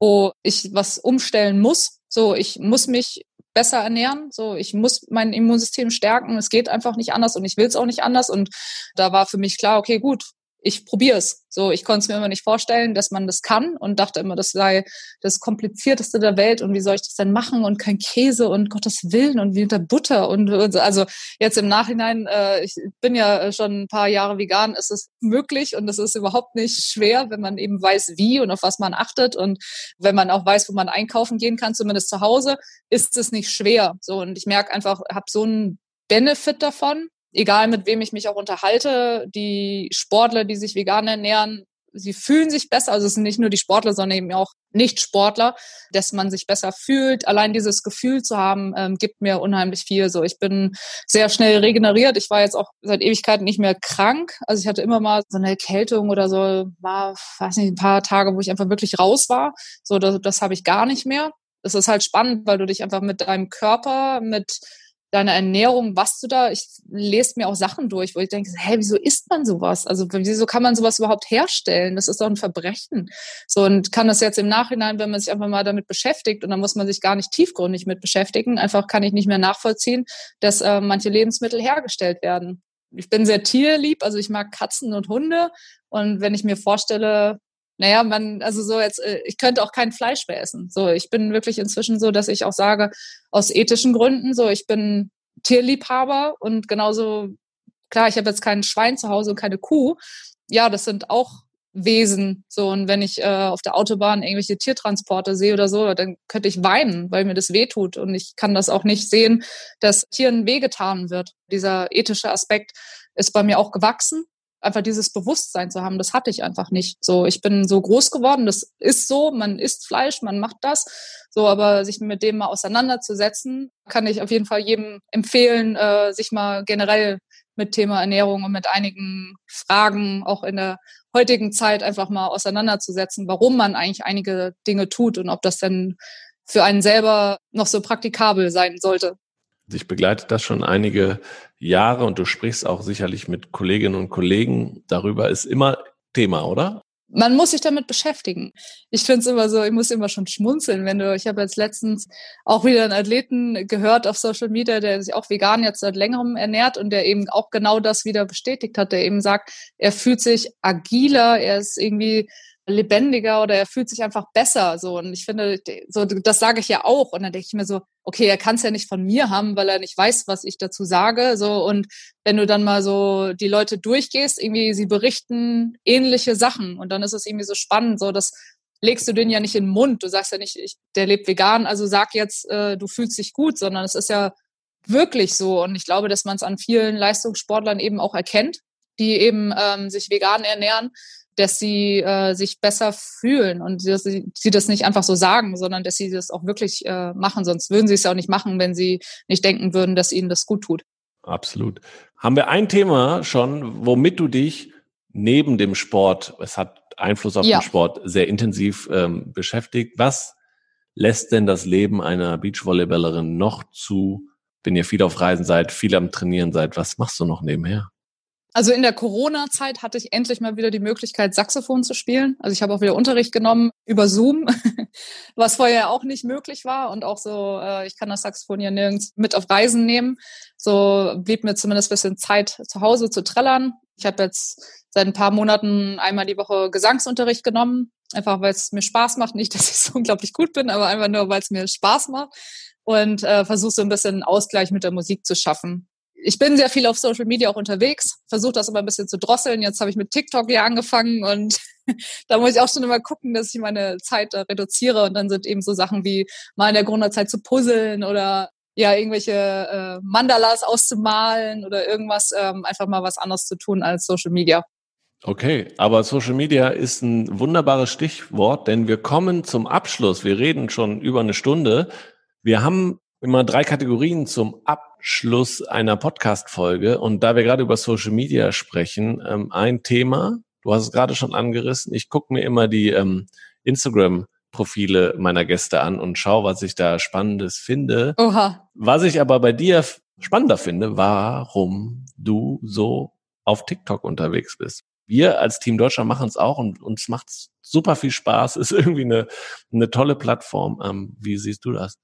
wo ich was umstellen muss. So, ich muss mich besser ernähren. So, ich muss mein Immunsystem stärken. Es geht einfach nicht anders und ich will es auch nicht anders. Und da war für mich klar, okay, gut, ich probiere es. So, ich konnte es mir immer nicht vorstellen, dass man das kann und dachte immer, das sei das komplizierteste der Welt und wie soll ich das denn machen und kein Käse und Gottes Willen und wie unter Butter und, und also jetzt im Nachhinein, äh, ich bin ja schon ein paar Jahre vegan, ist es möglich und es ist überhaupt nicht schwer, wenn man eben weiß, wie und auf was man achtet und wenn man auch weiß, wo man einkaufen gehen kann, zumindest zu Hause, ist es nicht schwer. So und ich merke einfach, habe so einen Benefit davon egal mit wem ich mich auch unterhalte, die Sportler, die sich vegan ernähren, sie fühlen sich besser. Also es sind nicht nur die Sportler, sondern eben auch Nicht-Sportler, dass man sich besser fühlt. Allein dieses Gefühl zu haben, ähm, gibt mir unheimlich viel. So, ich bin sehr schnell regeneriert. Ich war jetzt auch seit Ewigkeiten nicht mehr krank. Also ich hatte immer mal so eine Erkältung oder so, war, weiß nicht, ein paar Tage, wo ich einfach wirklich raus war. So, das, das habe ich gar nicht mehr. Das ist halt spannend, weil du dich einfach mit deinem Körper, mit deine Ernährung, was du da, ich lese mir auch Sachen durch, wo ich denke, hä, wieso isst man sowas? Also wieso kann man sowas überhaupt herstellen? Das ist doch ein Verbrechen. So und kann das jetzt im Nachhinein, wenn man sich einfach mal damit beschäftigt und dann muss man sich gar nicht tiefgründig mit beschäftigen, einfach kann ich nicht mehr nachvollziehen, dass äh, manche Lebensmittel hergestellt werden. Ich bin sehr tierlieb, also ich mag Katzen und Hunde und wenn ich mir vorstelle, naja, man, also so jetzt, äh, ich könnte auch kein Fleisch mehr essen. So, ich bin wirklich inzwischen so, dass ich auch sage, aus ethischen Gründen, so, ich bin Tierliebhaber und genauso, klar, ich habe jetzt kein Schwein zu Hause und keine Kuh. Ja, das sind auch Wesen. So, und wenn ich äh, auf der Autobahn irgendwelche Tiertransporte sehe oder so, dann könnte ich weinen, weil mir das wehtut. Und ich kann das auch nicht sehen, dass Tieren wehgetan wird. Dieser ethische Aspekt ist bei mir auch gewachsen einfach dieses Bewusstsein zu haben, das hatte ich einfach nicht. So, ich bin so groß geworden, das ist so, man isst Fleisch, man macht das. So, aber sich mit dem mal auseinanderzusetzen, kann ich auf jeden Fall jedem empfehlen, äh, sich mal generell mit Thema Ernährung und mit einigen Fragen auch in der heutigen Zeit einfach mal auseinanderzusetzen, warum man eigentlich einige Dinge tut und ob das denn für einen selber noch so praktikabel sein sollte. Dich begleitet das schon einige Jahre und du sprichst auch sicherlich mit Kolleginnen und Kollegen darüber, ist immer Thema, oder? Man muss sich damit beschäftigen. Ich finde es immer so, ich muss immer schon schmunzeln, wenn du, ich habe jetzt letztens auch wieder einen Athleten gehört auf Social Media, der sich auch vegan jetzt seit längerem ernährt und der eben auch genau das wieder bestätigt hat, der eben sagt, er fühlt sich agiler, er ist irgendwie lebendiger oder er fühlt sich einfach besser so und ich finde so das sage ich ja auch und dann denke ich mir so okay er kann es ja nicht von mir haben weil er nicht weiß was ich dazu sage so. Und wenn du dann mal so die Leute durchgehst irgendwie sie berichten ähnliche Sachen und dann ist es irgendwie so spannend so. Das legst du den ja nicht in den Mund. Du sagst ja nicht ich, der lebt vegan also sag jetzt äh, du fühlst dich gut sondern es ist ja wirklich so. Und ich glaube dass man es an vielen Leistungssportlern eben auch erkennt die eben ähm, sich vegan ernähren dass sie äh, sich besser fühlen und dass sie, sie das nicht einfach so sagen, sondern dass sie das auch wirklich äh, machen. Sonst würden sie es ja auch nicht machen, wenn sie nicht denken würden, dass ihnen das gut tut. Absolut. Haben wir ein Thema schon, womit du dich neben dem Sport, es hat Einfluss auf ja. den Sport, sehr intensiv ähm, beschäftigt. Was lässt denn das Leben einer Beachvolleyballerin noch zu, wenn ihr viel auf Reisen seid, viel am Trainieren seid? Was machst du noch nebenher? Also in der Corona-Zeit hatte ich endlich mal wieder die Möglichkeit, Saxophon zu spielen. Also ich habe auch wieder Unterricht genommen über Zoom, was vorher auch nicht möglich war. Und auch so, äh, ich kann das Saxophon ja nirgends mit auf Reisen nehmen. So blieb mir zumindest ein bisschen Zeit zu Hause zu trällern. Ich habe jetzt seit ein paar Monaten einmal die Woche Gesangsunterricht genommen. Einfach weil es mir Spaß macht. Nicht, dass ich so unglaublich gut bin, aber einfach nur, weil es mir Spaß macht. Und äh, versuche so ein bisschen Ausgleich mit der Musik zu schaffen ich bin sehr viel auf Social Media auch unterwegs, versuche das aber ein bisschen zu drosseln. Jetzt habe ich mit TikTok ja angefangen und da muss ich auch schon immer gucken, dass ich meine Zeit da reduziere. Und dann sind eben so Sachen wie mal in der Corona-Zeit zu puzzeln oder ja, irgendwelche äh, Mandalas auszumalen oder irgendwas, ähm, einfach mal was anderes zu tun als Social Media. Okay, aber Social Media ist ein wunderbares Stichwort, denn wir kommen zum Abschluss. Wir reden schon über eine Stunde. Wir haben immer drei Kategorien zum Abschluss einer Podcast-Folge. Und da wir gerade über Social Media sprechen, ähm, ein Thema, du hast es gerade schon angerissen, ich gucke mir immer die ähm, Instagram-Profile meiner Gäste an und schaue, was ich da Spannendes finde. Oha. Was ich aber bei dir spannender finde, warum du so auf TikTok unterwegs bist. Wir als Team Deutschland machen es auch und uns macht super viel Spaß, ist irgendwie eine, eine tolle Plattform. Ähm, wie siehst du das?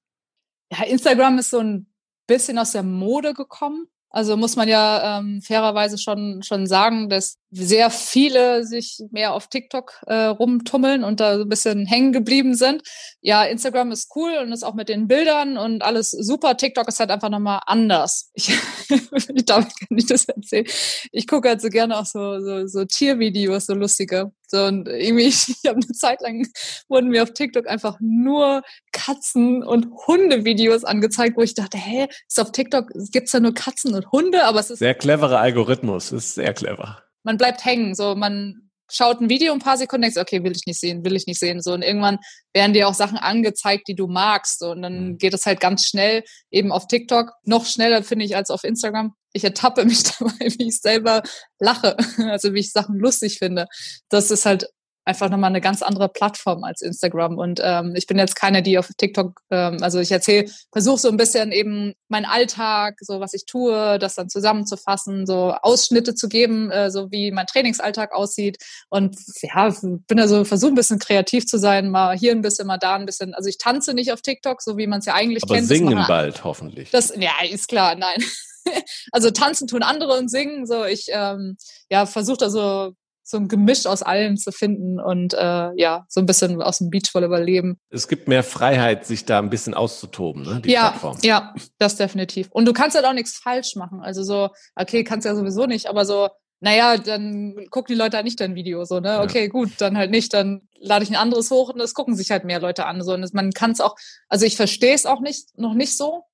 Ja, Instagram ist so ein bisschen aus der Mode gekommen. Also muss man ja ähm, fairerweise schon, schon sagen, dass sehr viele sich mehr auf TikTok äh, rumtummeln und da so ein bisschen hängen geblieben sind. Ja, Instagram ist cool und ist auch mit den Bildern und alles super. TikTok ist halt einfach nochmal anders. Ich, ich kann ich das erzählen. Ich gucke halt so gerne auch so, so, so Tiervideos, so lustige. So, und irgendwie, ich, habe eine Zeit lang wurden mir auf TikTok einfach nur Katzen- und Hundevideos angezeigt, wo ich dachte, hä, ist auf TikTok, gibt's da nur Katzen und Hunde, aber es ist. Sehr cleverer Algorithmus, ist sehr clever man bleibt hängen. So, man schaut ein Video ein paar Sekunden, denkst, okay, will ich nicht sehen, will ich nicht sehen. So, und irgendwann werden dir auch Sachen angezeigt, die du magst. So, und dann mhm. geht es halt ganz schnell eben auf TikTok. Noch schneller, finde ich, als auf Instagram. Ich ertappe mich dabei, wie ich selber lache. Also wie ich Sachen lustig finde. Das ist halt einfach nochmal eine ganz andere Plattform als Instagram. Und ähm, ich bin jetzt keine, die auf TikTok, ähm, also ich erzähle, versuche so ein bisschen eben meinen Alltag, so was ich tue, das dann zusammenzufassen, so Ausschnitte zu geben, äh, so wie mein Trainingsalltag aussieht. Und ja, bin also versuche ein bisschen kreativ zu sein, mal hier ein bisschen, mal da ein bisschen. Also ich tanze nicht auf TikTok, so wie man es ja eigentlich Aber kennt. Singen bald, hoffentlich. Das, ja, ist klar, nein. also tanzen tun andere und singen. So, ich ähm, ja, versuche da so so ein Gemisch aus allem zu finden und äh, ja, so ein bisschen aus dem Beachvolleyball leben. Es gibt mehr Freiheit, sich da ein bisschen auszutoben, ne? Die ja, Plattform. ja, das definitiv. Und du kannst halt auch nichts falsch machen. Also so, okay, kannst ja sowieso nicht, aber so, naja, dann gucken die Leute halt nicht dein Video, so, ne? Okay, ja. gut, dann halt nicht, dann lade ich ein anderes hoch und das gucken sich halt mehr Leute an. So. Und das, man kann es auch, also ich verstehe es auch nicht, noch nicht so,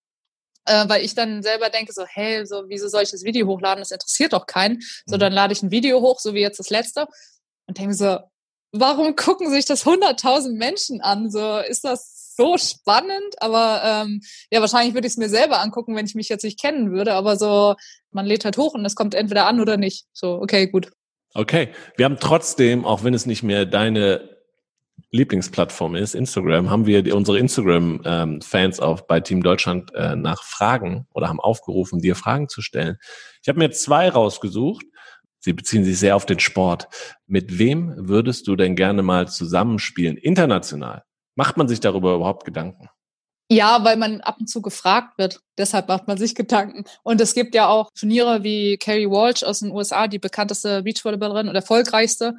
äh, weil ich dann selber denke so, hey, so wieso soll ich das Video hochladen? Das interessiert doch keinen. So, mhm. dann lade ich ein Video hoch, so wie jetzt das letzte, und denke so, warum gucken sich das 100.000 Menschen an? So, ist das so spannend? Aber ähm, ja, wahrscheinlich würde ich es mir selber angucken, wenn ich mich jetzt nicht kennen würde. Aber so, man lädt halt hoch und es kommt entweder an oder nicht. So, okay, gut. Okay, wir haben trotzdem, auch wenn es nicht mehr deine Lieblingsplattform ist, Instagram, haben wir unsere Instagram-Fans ähm, auch bei Team Deutschland äh, nach Fragen oder haben aufgerufen, dir Fragen zu stellen. Ich habe mir zwei rausgesucht. Sie beziehen sich sehr auf den Sport. Mit wem würdest du denn gerne mal zusammenspielen, international? Macht man sich darüber überhaupt Gedanken? Ja, weil man ab und zu gefragt wird. Deshalb macht man sich Gedanken. Und es gibt ja auch Turniere wie Carrie Walsh aus den USA, die bekannteste Beachvolleyballerin und erfolgreichste.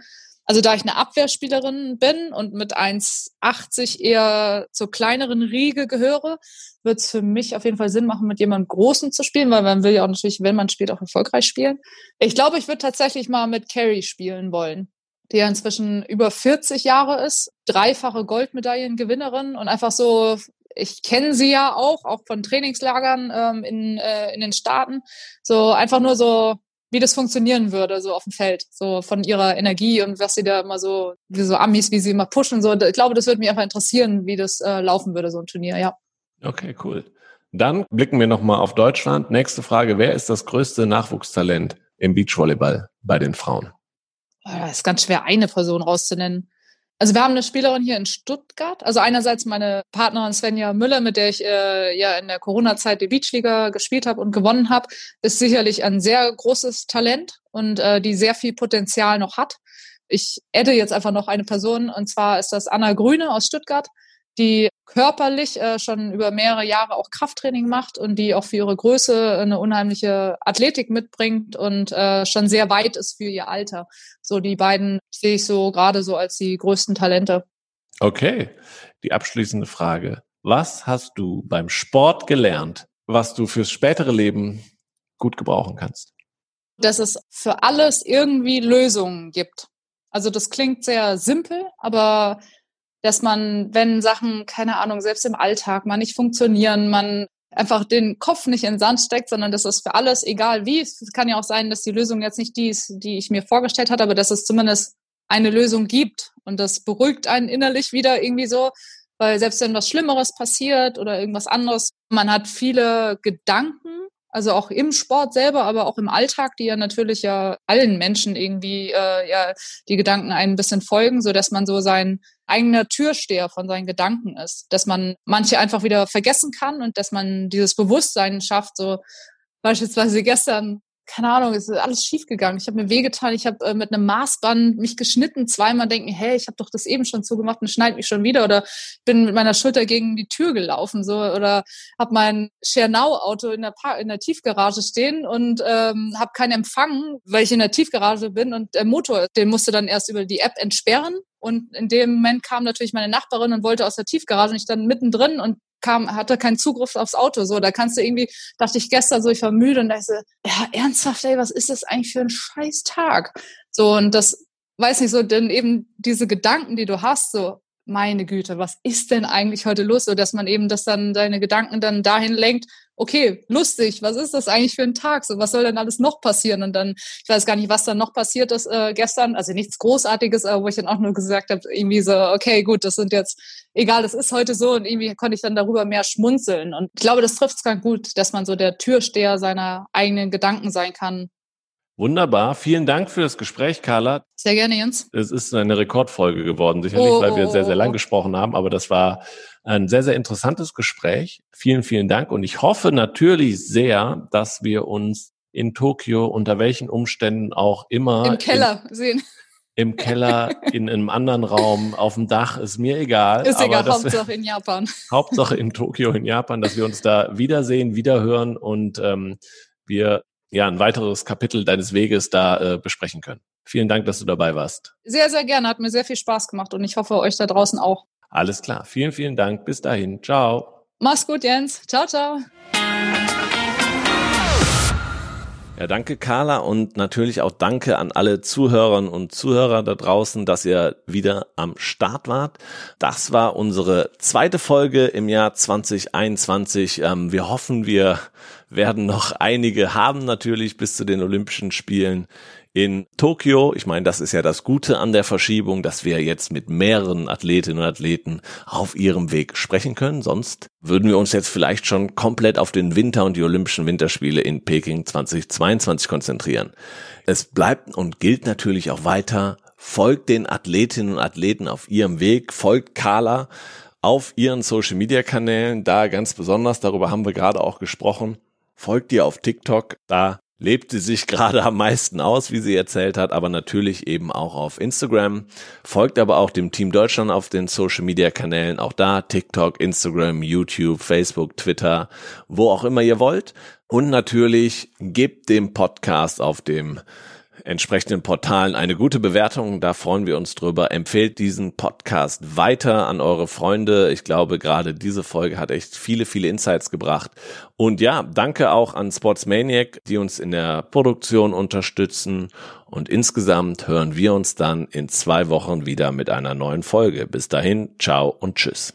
Also da ich eine Abwehrspielerin bin und mit 1,80 eher zur kleineren Riege gehöre, wird es für mich auf jeden Fall Sinn machen, mit jemandem Großen zu spielen, weil man will ja auch natürlich, wenn man spielt, auch erfolgreich spielen. Ich glaube, ich würde tatsächlich mal mit Carrie spielen wollen, die ja inzwischen über 40 Jahre ist, dreifache Goldmedaillengewinnerin und einfach so ich kenne sie ja auch, auch von Trainingslagern ähm, in, äh, in den Staaten. So einfach nur so wie das funktionieren würde, so auf dem Feld, so von ihrer Energie und was sie da immer so, wie so Amis, wie sie immer pushen, so. Ich glaube, das würde mich einfach interessieren, wie das äh, laufen würde, so ein Turnier, ja. Okay, cool. Dann blicken wir nochmal auf Deutschland. Nächste Frage. Wer ist das größte Nachwuchstalent im Beachvolleyball bei den Frauen? Oh, das ist ganz schwer, eine Person rauszunennen. Also wir haben eine Spielerin hier in Stuttgart. Also einerseits meine Partnerin Svenja Müller, mit der ich äh, ja in der Corona-Zeit die Beachliga gespielt habe und gewonnen habe, ist sicherlich ein sehr großes Talent und äh, die sehr viel Potenzial noch hat. Ich adde jetzt einfach noch eine Person und zwar ist das Anna Grüne aus Stuttgart die körperlich äh, schon über mehrere Jahre auch Krafttraining macht und die auch für ihre Größe eine unheimliche Athletik mitbringt und äh, schon sehr weit ist für ihr Alter. So die beiden sehe ich so gerade so als die größten Talente. Okay, die abschließende Frage. Was hast du beim Sport gelernt, was du fürs spätere Leben gut gebrauchen kannst? Dass es für alles irgendwie Lösungen gibt. Also das klingt sehr simpel, aber dass man, wenn Sachen, keine Ahnung, selbst im Alltag mal nicht funktionieren, man einfach den Kopf nicht in den Sand steckt, sondern dass es für alles, egal wie, es kann ja auch sein, dass die Lösung jetzt nicht die ist, die ich mir vorgestellt hatte, aber dass es zumindest eine Lösung gibt und das beruhigt einen innerlich wieder irgendwie so, weil selbst wenn was Schlimmeres passiert oder irgendwas anderes, man hat viele Gedanken, also auch im Sport selber, aber auch im Alltag, die ja natürlich ja allen Menschen irgendwie äh, ja die Gedanken ein bisschen folgen, so dass man so sein eigener Türsteher von seinen Gedanken ist, dass man manche einfach wieder vergessen kann und dass man dieses Bewusstsein schafft, so beispielsweise gestern keine Ahnung, es ist alles schief gegangen. Ich habe mir wehgetan, ich habe äh, mit einem Maßband mich geschnitten, zweimal denken, hey, ich habe doch das eben schon zugemacht und schneid mich schon wieder oder bin mit meiner Schulter gegen die Tür gelaufen so oder habe mein Schernau-Auto in der, in der Tiefgarage stehen und ähm, habe keinen Empfang, weil ich in der Tiefgarage bin und der Motor, den musste dann erst über die App entsperren und in dem Moment kam natürlich meine Nachbarin und wollte aus der Tiefgarage und ich dann mittendrin und kam, hatte keinen Zugriff aufs Auto. So, da kannst du irgendwie, dachte ich gestern so, ich war müde und da ich so, ja, ernsthaft, ey, was ist das eigentlich für ein scheiß Tag? So, und das, weiß nicht, so, denn eben diese Gedanken, die du hast, so, meine Güte, was ist denn eigentlich heute los? So, dass man eben das dann, deine Gedanken dann dahin lenkt, okay, lustig, was ist das eigentlich für ein Tag? So, was soll denn alles noch passieren? Und dann, ich weiß gar nicht, was dann noch passiert ist äh, gestern. Also nichts Großartiges, aber wo ich dann auch nur gesagt habe, irgendwie so, okay, gut, das sind jetzt, egal, das ist heute so und irgendwie konnte ich dann darüber mehr schmunzeln. Und ich glaube, das trifft es ganz gut, dass man so der Türsteher seiner eigenen Gedanken sein kann. Wunderbar. Vielen Dank für das Gespräch, Carla. Sehr gerne, Jens. Es ist eine Rekordfolge geworden, sicherlich, oh, weil wir sehr, sehr lang oh. gesprochen haben, aber das war ein sehr, sehr interessantes Gespräch. Vielen, vielen Dank. Und ich hoffe natürlich sehr, dass wir uns in Tokio unter welchen Umständen auch immer im Keller in, sehen. Im Keller, in einem anderen Raum, auf dem Dach, ist mir egal. Ist egal, Hauptsache wir, in Japan. Hauptsache in Tokio, in Japan, dass wir uns da wiedersehen, wiederhören und ähm, wir ja ein weiteres Kapitel deines Weges da äh, besprechen können. Vielen Dank, dass du dabei warst. Sehr, sehr gerne. Hat mir sehr viel Spaß gemacht und ich hoffe euch da draußen auch. Alles klar. Vielen, vielen Dank. Bis dahin. Ciao. Mach's gut, Jens. Ciao, ciao. Ja, danke Carla und natürlich auch danke an alle Zuhörerinnen und Zuhörer da draußen, dass ihr wieder am Start wart. Das war unsere zweite Folge im Jahr 2021. Ähm, wir hoffen, wir werden noch einige haben natürlich bis zu den Olympischen Spielen in Tokio. Ich meine, das ist ja das Gute an der Verschiebung, dass wir jetzt mit mehreren Athletinnen und Athleten auf ihrem Weg sprechen können. Sonst würden wir uns jetzt vielleicht schon komplett auf den Winter und die Olympischen Winterspiele in Peking 2022 konzentrieren. Es bleibt und gilt natürlich auch weiter, folgt den Athletinnen und Athleten auf ihrem Weg, folgt Carla auf ihren Social Media Kanälen, da ganz besonders, darüber haben wir gerade auch gesprochen. Folgt ihr auf TikTok, da lebt sie sich gerade am meisten aus, wie sie erzählt hat, aber natürlich eben auch auf Instagram. Folgt aber auch dem Team Deutschland auf den Social Media Kanälen, auch da TikTok, Instagram, YouTube, Facebook, Twitter, wo auch immer ihr wollt. Und natürlich gebt dem Podcast auf dem entsprechenden Portalen eine gute Bewertung. Da freuen wir uns drüber. Empfehlt diesen Podcast weiter an eure Freunde. Ich glaube, gerade diese Folge hat echt viele, viele Insights gebracht. Und ja, danke auch an Sportsmaniac, die uns in der Produktion unterstützen. Und insgesamt hören wir uns dann in zwei Wochen wieder mit einer neuen Folge. Bis dahin, ciao und tschüss.